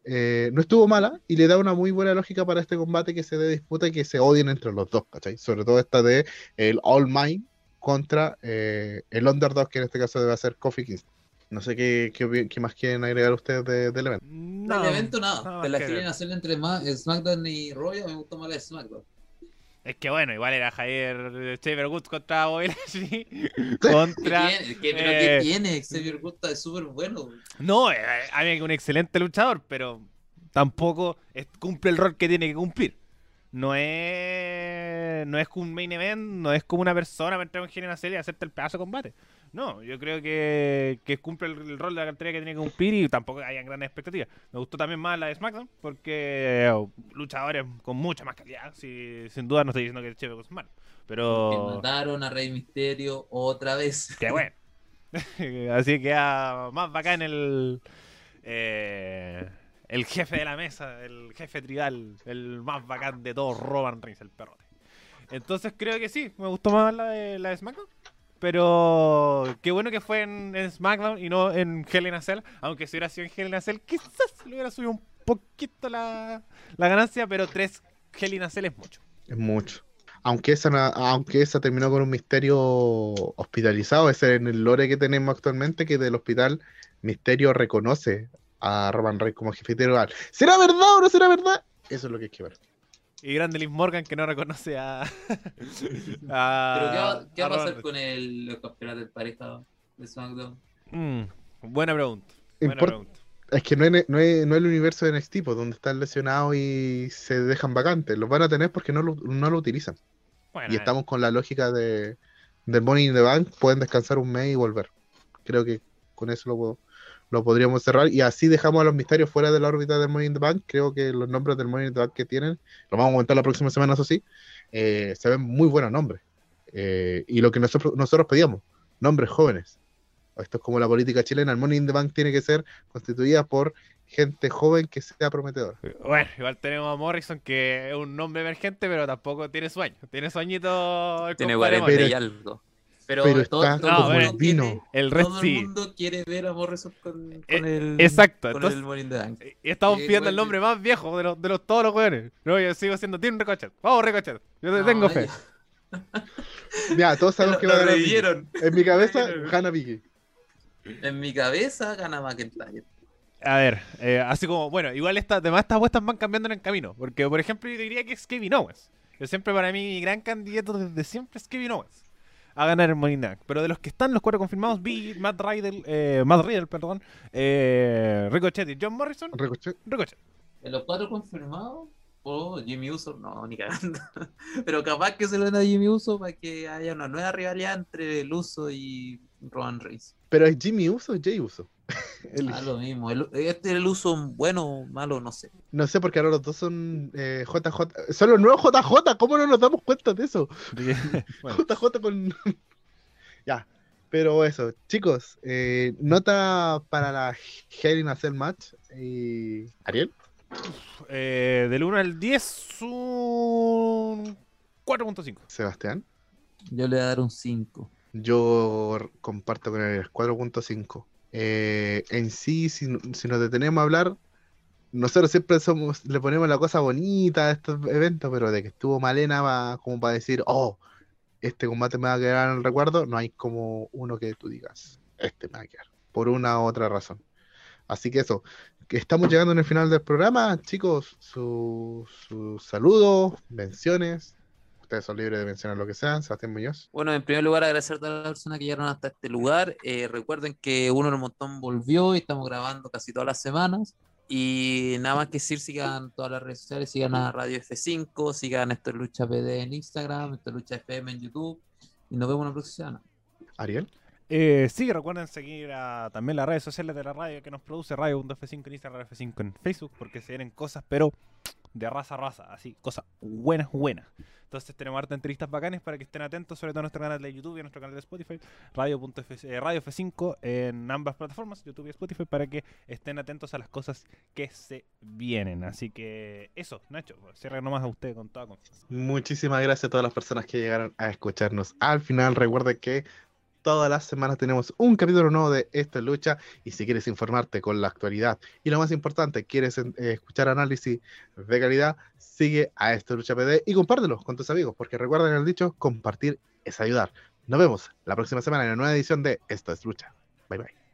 eh, no estuvo mala y le da una muy buena lógica para este combate que se dé disputa y que se odien entre los dos, ¿cachai? Sobre todo esta de el All Mine contra eh, el Underdog, que en este caso debe ser Kofi Kingston. No sé qué, qué, más quieren agregar ustedes del evento. No, del evento nada. No, la quieren hacer entre más SmackDown y Royal, me gustó más la SmackDown. Es que bueno, igual era Javier Xavier Woods contra Bobby contra. ¿Qué tiene? ¿Qué, pero ¿qué eh, tiene? Xavier Woods es súper bueno. No, eh, a mí es un excelente luchador, pero tampoco cumple el rol que tiene que cumplir. No es. No es un main event, no es como una persona entrar en una serie y hacerte el pedazo de combate. No, yo creo que, cumple el, rol de la cartera que tiene que cumplir y tampoco hayan grandes expectativas. Me gustó también más la de SmackDown porque oh, luchadores con mucha más calidad. sin duda no estoy diciendo que el Chefe es malo. Pero. mataron a Rey Misterio otra vez. Qué bueno. Así que más bacán el. Eh, el jefe de la mesa, el jefe tribal, el más bacán de todos, Roman Reigns, el perrote. Entonces creo que sí, me gustó más la de, la de SmackDown. Pero qué bueno que fue en, SmackDown y no en Hell in Cell. Aunque si hubiera sido en Hell in a Cell, quizás le hubiera subido un poquito la, ganancia, pero tres Hell in a Cell es mucho. Es mucho. Aunque esa, aunque esa terminó con un misterio hospitalizado, ese en el lore que tenemos actualmente, que del hospital Misterio reconoce a Roman Reigns como jefe tribal. ¿Será verdad o no será verdad? Eso es lo que hay que ver. Y grande Liz Morgan que no reconoce a. ¿Pero qué va, a, pasar con el, campeonato del pareja de SmackDown? Mm, Buena pregunta. Buena pregunta. Es que no es, no, es, no es, el universo de NXT, pues, donde están lesionados y se dejan vacantes. Los van a tener porque no lo, no lo utilizan. y eh. estamos con la lógica de, del Money in the Bank. Pueden descansar un mes y volver. Creo que con eso lo, lo podríamos cerrar. Y así dejamos a los misterios fuera de la órbita del Money in the Bank. Creo que los nombres del Money in the Bank que tienen, lo vamos a comentar la próxima semana, eso sí, eh, se ven muy buenos nombres. Eh, y lo que nosotros, nosotros pedíamos, nombres jóvenes. Esto es como la política chilena, el Money in the Bank tiene que ser constituida por gente joven que sea prometedora. Bueno, igual tenemos a Morrison, que es un nombre emergente, pero tampoco tiene sueño. Tiene sueñito. Tiene 40 y algo. Pero, todo, el vino. el todo el mundo quiere ver a Morrison con, eh, el. Exacto. Con el Money in the Bank. Y estamos pidiendo el nombre más viejo de los, de los todos los jóvenes. No, yo sigo siendo Team Ricochet. Vamos, Ricochet. Yo te tengo fe. Ya, todos sabemos que va a ganar. En mi cabeza, gana Vicky. En mi cabeza gana McIntyre. A ver, eh, así como, bueno, igual esta, además estas apuestas van cambiando en el camino. Porque, por ejemplo, yo diría que es Kevin Owens. Yo siempre, para mí, mi gran candidato desde siempre es Kevin Owens a ganar el Money Pero de los que están los cuatro confirmados, vi Matt Riddle, eh, Matt Riddle, perdón, eh, Ricochet y John Morrison. Ricochet. Ricochet. ¿En los cuatro confirmados? Oh, Jimmy Uso, no, ni cagando. Pero capaz que se lo den a Jimmy Uso para que haya una nueva rivalidad entre el Uso y Roman Reigns. ¿Pero es Jimmy Uso o Jay Uso? Ah, lo mismo. este es el uso bueno o malo, no sé. No sé, porque ahora los dos son eh, JJ. Son los nuevos JJ. ¿Cómo no nos damos cuenta de eso? JJ con. ya. Pero eso, chicos, eh, nota para la Hell in a Cell match. Y... ¿Ariel? Eh, del 1 al 10, un 4.5. Sebastián. Yo le voy a dar un 5. Yo comparto con el 4.5. Eh, en sí, si, nos detenemos a hablar, nosotros siempre somos, le ponemos la cosa bonita a estos eventos, pero de que estuvo Malena va como para decir, oh, este combate me va a quedar en el recuerdo, no hay como uno que tú digas, este me va a quedar, por una u otra razón. Así que eso, que estamos llegando en el final del programa, chicos, sus saludos, menciones, ustedes son libres de mencionar lo que sean. Sebastián Muñoz. Bueno, en primer lugar, agradecer a todas las personas que llegaron hasta este lugar. Eh, recuerden que Uno del Montón volvió y estamos grabando casi todas las semanas. Y nada más que decir, sigan todas las redes sociales, sigan a Radio F5, sigan Esto Lucha PD en Instagram, Esto Lucha FM en YouTube. Y nos vemos la próxima semana. Ariel. Eh, sí, recuerden seguir también las redes sociales de la radio que nos produce Radio.f5 en Instagram, F5 en Facebook, porque se vienen cosas, pero de raza a raza, así, cosas buenas, buenas. Entonces tenemos harta entrevistas bacanes para que estén atentos, sobre todo en nuestro canal de YouTube y en nuestro canal de Spotify, Radio, eh, Radio F5 en ambas plataformas, YouTube y Spotify, para que estén atentos a las cosas que se vienen. Así que eso, Nacho, cierre nomás a usted con toda confianza. Muchísimas gracias a todas las personas que llegaron a escucharnos. Al final, recuerde que todas las semanas tenemos un capítulo nuevo de Esta Lucha y si quieres informarte con la actualidad y lo más importante, quieres eh, escuchar análisis de calidad, sigue a Esta Lucha PD y compártelo con tus amigos, porque recuerden el dicho, compartir es ayudar. Nos vemos la próxima semana en la nueva edición de Esto es Lucha. Bye bye.